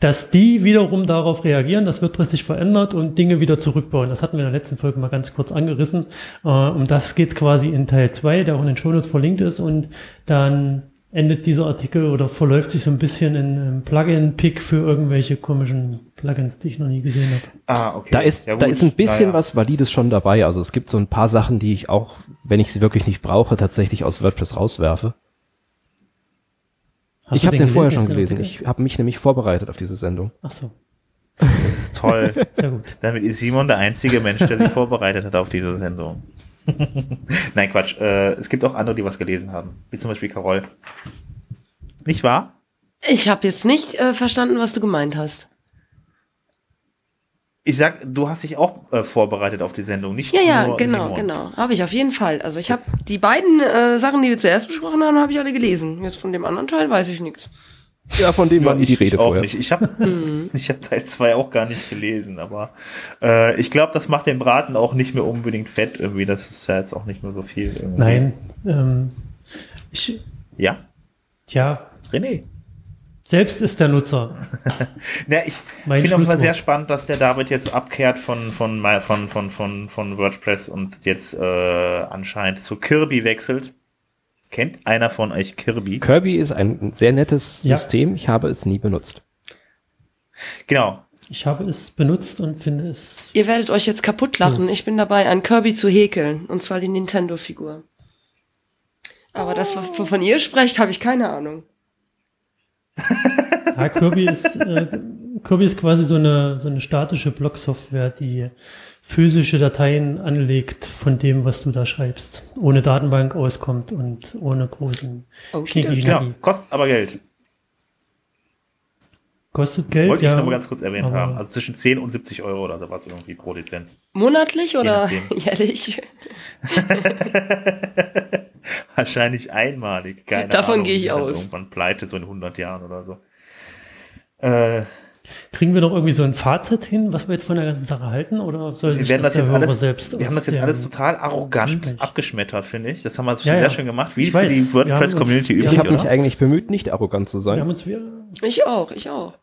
dass die wiederum darauf reagieren, dass WordPress sich verändert und Dinge wieder zurückbauen. Das hatten wir in der letzten Folge mal ganz kurz angerissen. Äh, um das geht's quasi in Teil 2, der auch in den Shownotes verlinkt ist. Und dann endet dieser Artikel oder verläuft sich so ein bisschen in einem Plugin-Pick für irgendwelche komischen Plugins, die ich noch nie gesehen habe. Ah, okay. Da ist, Ja, da ist ein bisschen Naja. was Valides schon dabei. Also es gibt so ein paar Sachen, die ich auch, wenn ich sie wirklich nicht brauche, tatsächlich aus WordPress rauswerfe. Hast ich habe den vorher gelesen, schon den gelesen. Ich habe mich nämlich vorbereitet auf diese Sendung. Ach so, Das ist toll. sehr gut. Damit ist Simon der einzige Mensch, der sich vorbereitet hat auf diese Sendung. Nein, Quatsch. Äh, es gibt auch andere, die was gelesen haben. Wie zum Beispiel Carol. Nicht wahr? Ich habe jetzt nicht äh, verstanden, was du gemeint hast. Ich sag, du hast dich auch äh, vorbereitet auf die Sendung, nicht Ja, ja, nur genau, Simon. genau. Habe ich auf jeden Fall. Also ich habe die beiden äh, Sachen, die wir zuerst besprochen haben, habe ich alle gelesen. Jetzt von dem anderen Teil weiß ich nichts. Ja, von dem Ja, war nie die ich, Rede ich auch vorher. nicht. Ich habe Mhm. ich hab Teil 2 auch gar nicht gelesen, aber äh, ich glaube, das macht den Braten auch nicht mehr unbedingt fett irgendwie. Das ist ja jetzt auch nicht mehr so viel. Irgendwie. Nein, ähm, ich, Ja, ja, René. Selbst ist der Nutzer. Ja, ich finde auf jeden Fall Schlusswort. sehr spannend, dass der David jetzt abkehrt von, von, von, von, von, von WordPress und jetzt äh, anscheinend zu Kirby wechselt. Kennt einer von euch Kirby? Kirby ist ein sehr nettes Ja. System. Ich habe es nie benutzt. Genau. Ich habe es benutzt und finde es Ihr werdet euch jetzt kaputt lachen. Ich bin dabei, ein Kirby zu häkeln. Und zwar die Nintendo-Figur. Aber das, was- wovon ihr sprecht, habe ich keine Ahnung. Ja, Kirby ist, äh, Kirby ist quasi so eine, so eine statische Blocksoftware, die physische Dateien anlegt von dem, was du da schreibst. Ohne Datenbank auskommt und ohne großen Okay, Schnicki Genau. Kostet aber Geld. Kostet Geld, Wollte ja. ich noch mal ganz kurz erwähnt aber- haben. Also zwischen 10 und 70 Euro oder sowas irgendwie pro Lizenz. Monatlich oder jährlich? Wahrscheinlich einmalig. Keine Davon Ahnung, gehe ich aus. Irgendwann pleite, so in 100 Jahren oder so. Äh, Kriegen wir noch irgendwie so ein Fazit hin, was wir jetzt von der ganzen Sache halten? Oder soll wir sich werden das der jetzt alles, selbst wir haben das jetzt alles total arrogant Gespräch. abgeschmettert, finde ich. Das haben wir Ja, sehr ja. schön gemacht, wie Ich für weiß, die wir WordPress-Community üblich, Ich habe mich eigentlich bemüht, nicht arrogant zu Wir sein. haben uns wir, Ich auch, ich auch.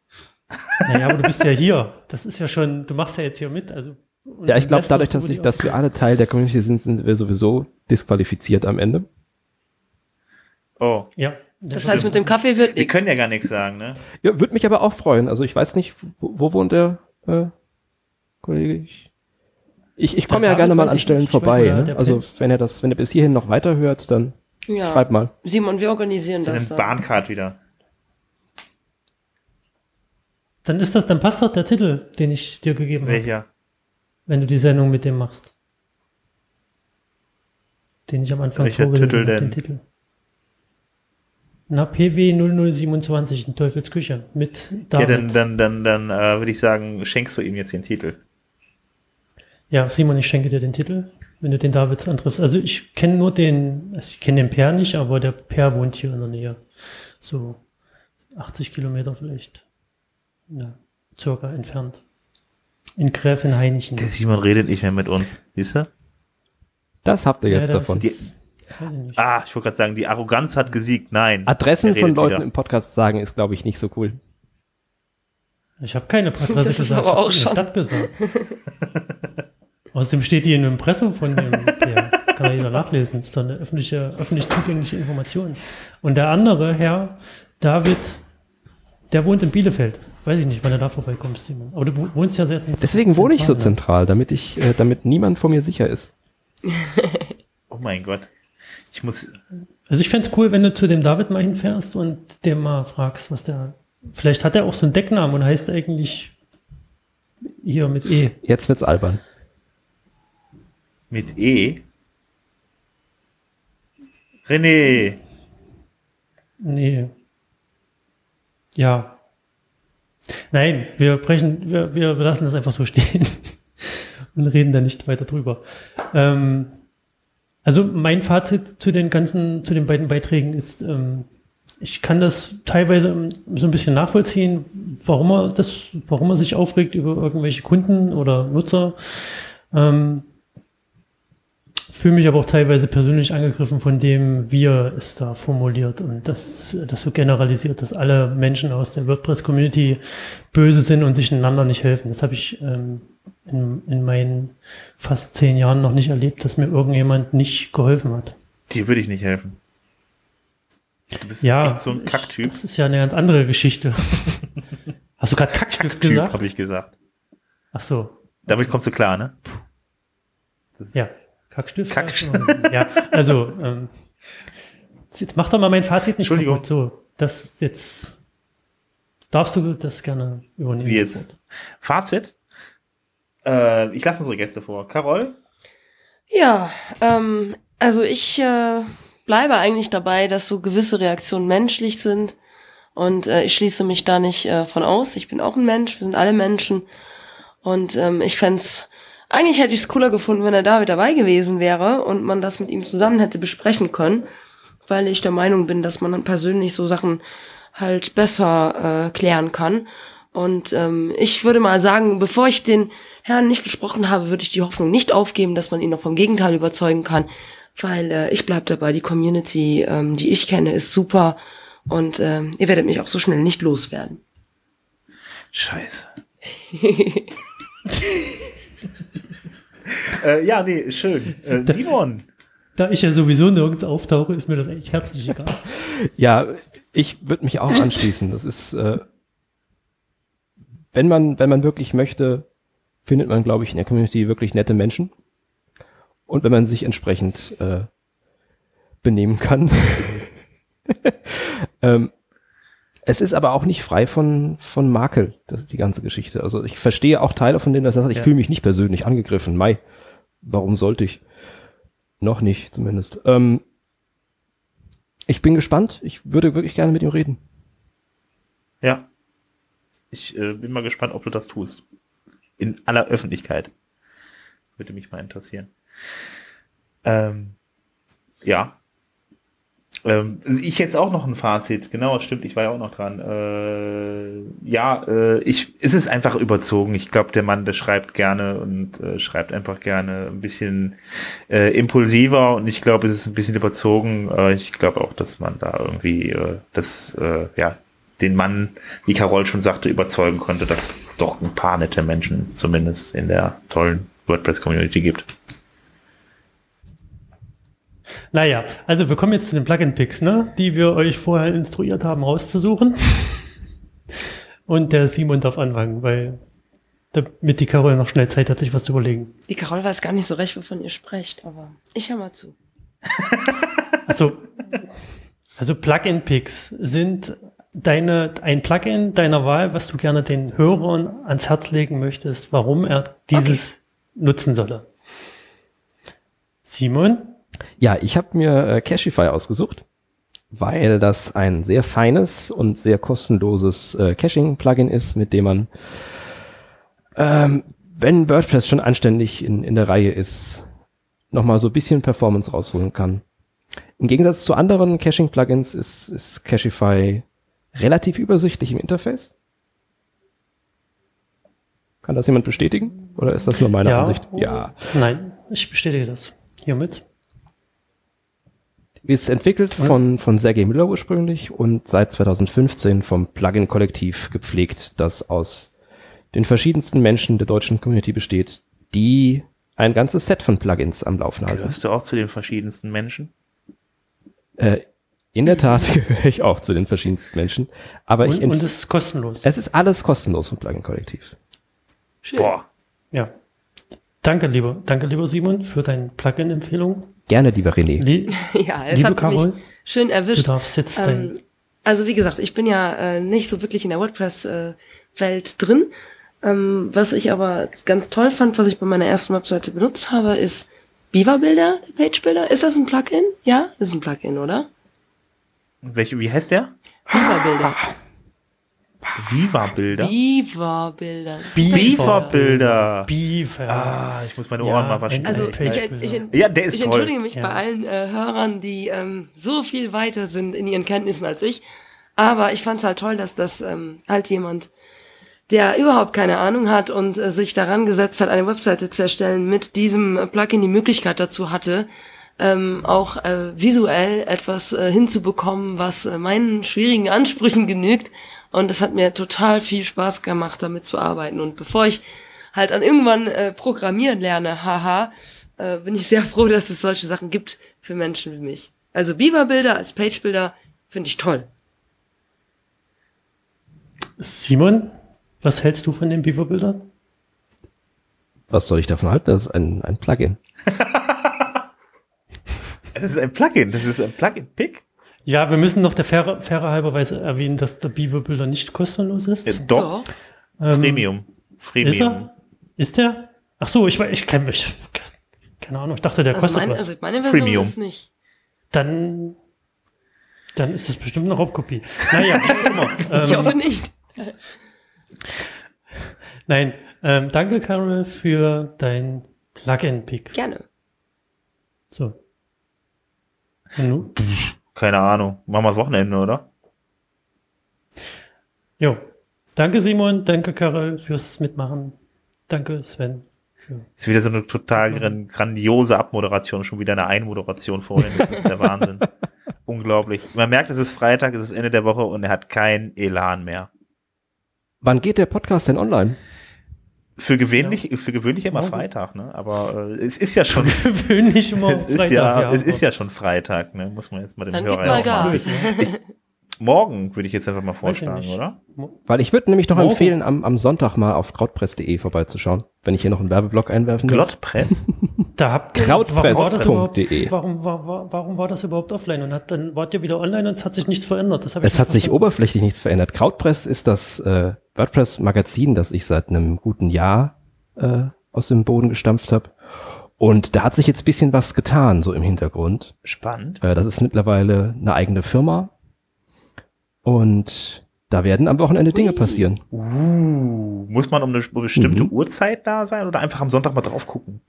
naja, aber du bist ja hier. Das ist ja schon, du machst ja jetzt hier mit. Also, Ja, ich glaube, dadurch, das dass, ich, dass wir alle Teil der Community sind, sind wir sowieso disqualifiziert am Ende. Oh, Ja. Das heißt, mit dem Kaffee wird wir nichts. können ja gar nichts sagen, ne? Ja, würde mich aber auch freuen. Also ich weiß nicht, wo, wo wohnt der äh, Kollege? Ich, ich, ich komme ja gerne mal an Stellen vorbei. der- Ne? Also wenn er das, wenn er bis hierhin noch weiterhört, dann Ja. schreib mal. Simon, wir organisieren So das eine dann. Bahncard wieder. Dann ist das, dann passt doch der Titel, den ich dir gegeben habe, Welcher? wenn du die Sendung mit dem machst. Den ich am Anfang Welcher vorgelesen Titel habe, denn? den Titel. Na, PW 0027 in Teufels Küche mit Ja, David. dann, dann, dann, dann äh, würde ich sagen, schenkst du ihm jetzt den Titel. Ja, Simon, ich schenke dir den Titel, wenn du den David antriffst. Also ich kenne nur den, also ich kenne den Per nicht, aber der Per wohnt hier in der Nähe. So 80 Kilometer vielleicht. Ja, circa entfernt. In Gräfenhainichen. Der Simon redet nicht mehr mit uns. Siehst du? Das habt ihr Ja, jetzt das davon. ist- weiß ich. Ah, ich wollte gerade sagen, die Arroganz hat gesiegt. Nein. Adressen von Leuten wieder. im Podcast sagen ist, glaube ich, nicht so cool. Ich habe keine Adresse Das ist gesagt, aber ich auch habe schon. Stadt gesagt. Außerdem steht die in einem Impressum von dem Per. Kann jeder nachlesen. Das ist doch eine öffentliche, öffentlich zugängliche Information. Und der andere Herr, David, der wohnt in Bielefeld. Weiß ich nicht, wann er da vorbeikommst, Simon. Aber du wo- wohnst ja sehr zentral. Deswegen wohne ich so ne? zentral, damit ich, äh, damit niemand vor mir sicher ist. Oh mein Gott. Ich muss. Also ich fänd's cool, wenn du zu dem David mal hinfährst und dem mal fragst, was der. Vielleicht hat er auch so einen Decknamen und heißt eigentlich hier mit E. Jetzt wird's albern. Mit E. René. Nee. Ja. Nein, wir brechen, wir, wir lassen das einfach so stehen und reden da nicht weiter drüber. Ähm, also mein Fazit zu den ganzen, zu den beiden Beiträgen ist, ähm, ich kann das teilweise so ein bisschen nachvollziehen, warum er das, warum er sich aufregt über irgendwelche Kunden oder Nutzer. Ähm, fühle mich aber auch teilweise persönlich angegriffen von dem, wie er es da formuliert und das, das so generalisiert, dass alle Menschen aus der WordPress-Community böse sind und sich einander nicht helfen. Das habe ich ähm, in, in meinen fast zehn Jahren noch nicht erlebt, dass mir irgendjemand nicht geholfen hat. Dir würde ich nicht helfen. Du bist ja, echt so ein Kacktyp. Das ist ja eine ganz andere Geschichte. Hast du gerade Kackstift Kacktyp, gesagt? habe ich gesagt. Ach so. Damit kommst du klar, ne? ja, Kackstift. Kackstift. ja, also ähm, jetzt mach doch mal mein Fazit nicht Entschuldigung. Kaputt. So, das jetzt darfst du das gerne übernehmen. Wie jetzt? Fazit? Äh, ich lasse unsere Gäste vor. Carol? Ja, ähm, also ich äh, bleibe eigentlich dabei, dass so gewisse Reaktionen menschlich sind. Und äh, ich schließe mich da nicht äh, von aus. Ich bin auch ein Mensch, wir sind alle Menschen. Und ähm, ich fände eigentlich hätte ich es cooler gefunden, wenn er da mit dabei gewesen wäre und man das mit ihm zusammen hätte besprechen können, weil ich der Meinung bin, dass man dann persönlich so Sachen halt besser äh, klären kann. Und ähm, ich würde mal sagen, bevor ich den Herrn nicht gesprochen habe, würde ich die Hoffnung nicht aufgeben, dass man ihn noch vom Gegenteil überzeugen kann weil äh, ich bleib dabei, die Community, ähm, die ich kenne, ist super und äh, ihr werdet mich auch so schnell nicht loswerden. Scheiße. äh, ja, nee, schön. Äh, Simon. Da ich ja sowieso nirgends auftauche, ist mir das eigentlich herzlich egal. ja, ich würde mich auch anschließen. Das ist, äh, wenn man, wenn man wirklich möchte, findet man, glaube ich, in der Community wirklich nette Menschen und wenn man sich entsprechend äh, benehmen kann. ähm, es ist aber auch nicht frei von, von Makel, das ist die ganze Geschichte. Also ich verstehe auch Teile von denen, dass das heißt, ich ja. fühle mich nicht persönlich angegriffen. Mai, warum sollte ich? Noch nicht, zumindest. Ähm, ich bin gespannt. Ich würde wirklich gerne mit ihm reden. Ja. Ich äh, bin mal gespannt, ob du das tust. In aller Öffentlichkeit. Würde mich mal interessieren. Ähm, ja. Ähm, ich jetzt auch noch ein Fazit. Genau, stimmt, ich war ja auch noch dran. Äh, ja, äh, ich, es ist einfach überzogen. Ich glaube, der Mann, der schreibt gerne und äh, schreibt einfach gerne ein bisschen äh, impulsiver und ich glaube, es ist ein bisschen überzogen. Äh, ich glaube auch, dass man da irgendwie äh, das, äh, ja, den Mann, wie Carol schon sagte, überzeugen konnte, dass doch ein paar nette Menschen zumindest in der tollen WordPress-Community gibt. Naja, also wir kommen jetzt zu den Plugin-Picks, ne, die wir euch vorher instruiert haben, rauszusuchen. Und der Simon darf anfangen, weil damit die Carol noch schnell Zeit hat, sich was zu überlegen. Die Carol weiß gar nicht so recht, wovon ihr sprecht, aber ich höre mal zu. also, also Plugin-Picks sind deine, ein Plugin deiner Wahl, was du gerne den Hörern ans Herz legen möchtest, warum er dieses okay. nutzen solle. Simon? Ja, ich habe mir äh, Cashify ausgesucht, weil das ein sehr feines und sehr kostenloses äh, Caching-Plugin ist, mit dem man, ähm, wenn WordPress schon anständig in, in der Reihe ist, nochmal so ein bisschen Performance rausholen kann. Im Gegensatz zu anderen Caching-Plugins ist, ist Cashify relativ übersichtlich im Interface. Kann das jemand bestätigen? Oder ist das nur meine ja. Ansicht? Ja. Nein, ich bestätige das hiermit. Ist entwickelt von, von Sergey Müller ursprünglich und seit 2015 vom Plugin-Kollektiv gepflegt, das aus den verschiedensten Menschen der deutschen Community besteht, die ein ganzes Set von Plugins am Laufen halten. Gehörst du auch zu den verschiedensten Menschen? Äh, in der Tat gehöre ich auch zu den verschiedensten Menschen. Aber und, ich und es ist kostenlos. Es ist alles kostenlos vom Plugin-Kollektiv. Boah. Ja. Danke, lieber, danke, lieber Simon, für deine Plugin-Empfehlung. Gerne, lieber René. Lie ja, es Liebe hat Carol, mich schön erwischt. Du darfst jetzt ähm, Also wie gesagt, ich bin ja äh, nicht so wirklich in der WordPress-Welt äh, drin. Ähm, was ich aber ganz toll fand, was ich bei meiner ersten Webseite benutzt habe, ist Beaver Builder, Page Builder, ist das ein Plugin? Ja, ist ein Plugin, oder? Welche, wie heißt der? Beaver Builder. Viva-Bilder? Beaver Builder. Beaver-Bilder. Beaver. Ah, ich muss meine Ja, Ohren mal waschen. Also ich, ich, Ja, der ist ich toll. entschuldige mich Ja. bei allen äh, Hörern, die ähm, so viel weiter sind in ihren Kenntnissen als ich. Aber ich fand es halt toll, dass das ähm, halt jemand, der überhaupt keine Ahnung hat und äh, sich daran gesetzt hat, eine Webseite zu erstellen, mit diesem äh, Plugin die Möglichkeit dazu hatte, ähm, auch äh, visuell etwas äh, hinzubekommen, was äh, meinen schwierigen Ansprüchen genügt. Und es hat mir total viel Spaß gemacht, damit zu arbeiten. Und bevor ich halt an irgendwann äh, programmieren lerne, haha, äh, bin ich sehr froh, dass es solche Sachen gibt für Menschen wie mich. Also Beaver-Bilder als Page-Bilder finde ich toll. Simon, was hältst du von den Beaver-Bildern? Was soll ich davon halten? Das ist ein, ein Plugin. Das ist ein Plugin. Das ist ein Plugin-Pick. Ja, wir müssen noch der faire, faire halberweise erwähnen, dass der Beaver-Bilder nicht kostenlos ist. Äh, doch, Ähm, Freemium. Ist Freemium. er? Ist der? Ach so, ich, weiß- ich kenne mich. Keine Ahnung, ich dachte, der Also kostet meine, was. also meine Version Freemium. ist nicht. dann, dann ist das bestimmt eine Raubkopie. Naja, immer. Ich ähm, hoffe nicht. nein, ähm, danke, Carol, für dein Plugin-Pick. Gerne. So. Und nun? Keine Ahnung. Machen wir das Wochenende, oder? Jo. Danke, Simon. Danke, Carol, fürs Mitmachen. Danke, Sven. Ist wieder so eine total gran- grandiose Abmoderation, schon wieder eine Einmoderation vorhin. Das ist der Wahnsinn. Unglaublich. Man merkt, es ist Freitag, es ist Ende der Woche und er hat keinen Elan mehr. Wann geht der Podcast denn online? Für gewöhnlich, für gewöhnlich immer Morgen. Freitag, ne? Aber äh, es ist ja schon, gewöhnlich immer es ist Freitag, ja, es ist ja schon Freitag, ne? Muss man jetzt mal den Dann Hörer mal mal. Gas. Morgen würde ich jetzt einfach mal vorschlagen, oder? Weil ich würde nämlich noch Morgen. empfehlen, am, am Sonntag mal auf krautpress.de vorbeizuschauen, wenn ich hier noch einen Werbeblock einwerfen darf. Glottpress? Da habt Krautpress.de. warum war, das überhaupt, .de. warum, war, war, warum war das überhaupt offline? Und hat, dann wart ihr wieder online und es hat sich nichts verändert. Das hab ich Es hat sich oberflächlich nichts verändert. Krautpress ist das äh, WordPress-Magazin, das ich seit einem guten Jahr äh, aus dem Boden gestampft habe. Und da hat sich jetzt bisschen was getan, so im Hintergrund. Spannend. Äh, das ist mittlerweile eine eigene Firma. Und da werden am Wochenende Dinge passieren. Uh, muss man um eine bestimmte Mhm. Uhrzeit da sein oder einfach am Sonntag mal drauf gucken?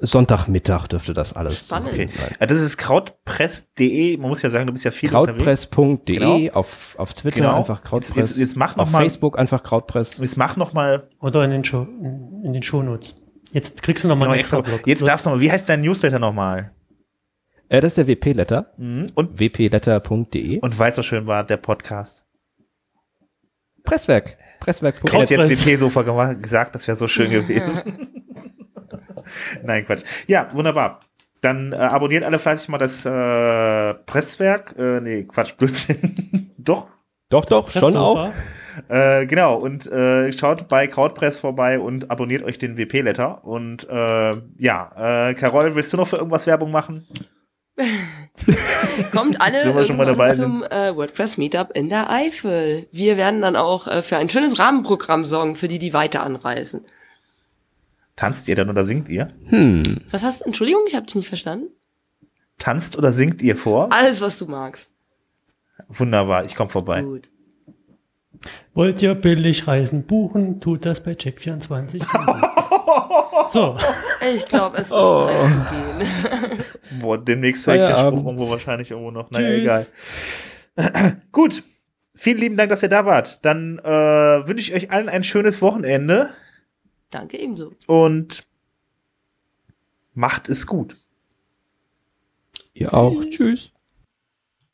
Sonntagmittag dürfte das alles Spannend. Okay. sein. Das ist krautpress.de. Man muss ja sagen, du bist ja viel unterwegs. Krautpress.de Genau. auf, auf Twitter Genau. einfach Krautpress. Jetzt- jetzt- jetzt mach noch auf mal- Facebook einfach Krautpress. Jetzt mach noch mal Oder in den, Show, in, den Shownotes. Jetzt kriegst du noch mal genau, einen extra. extra Block. Jetzt darfst du noch mal. Wie heißt dein Newsletter noch mal? Äh, das ist der WP-Letter. Mhm. Und wpletter.de. und weil es so schön war, der Podcast. Presswerk. Presswerk. Ich hätte jetzt. WP-Sofa gesagt, das wäre so schön gewesen. Nein, Quatsch. Ja, wunderbar. Dann äh, abonniert alle fleißig mal das äh, Presswerk. Äh, nee, Quatsch, Blödsinn. Doch. Doch, doch, schon auch. Äh, genau, und äh, schaut bei Krautpress vorbei und abonniert euch den WP-Letter. Und äh, ja, äh, Carol, willst du noch für irgendwas Werbung machen? Kommt alle schon mal dabei zum äh, WordPress Meetup in der Eifel. Wir werden dann auch äh, für ein schönes Rahmenprogramm sorgen, für die, die weiter anreisen. Tanzt ihr dann oder singt ihr? Hm. Was hast du? Entschuldigung, ich habe dich nicht verstanden. Tanzt oder singt ihr vor? Alles, was du magst. Wunderbar, ich komme vorbei. Gut. Wollt ihr billig Reisen buchen? Tut das bei Check24. so, Ich glaube, es ist Oh. Zeit zu gehen. Boah, demnächst höre ich den Spruch irgendwo wahrscheinlich irgendwo noch. Naja, Tschüss. egal. Gut. Vielen lieben Dank, dass ihr da wart. Dann äh, wünsche ich euch allen ein schönes Wochenende Danke ebenso. und macht es gut. Ihr auch. Tschüss.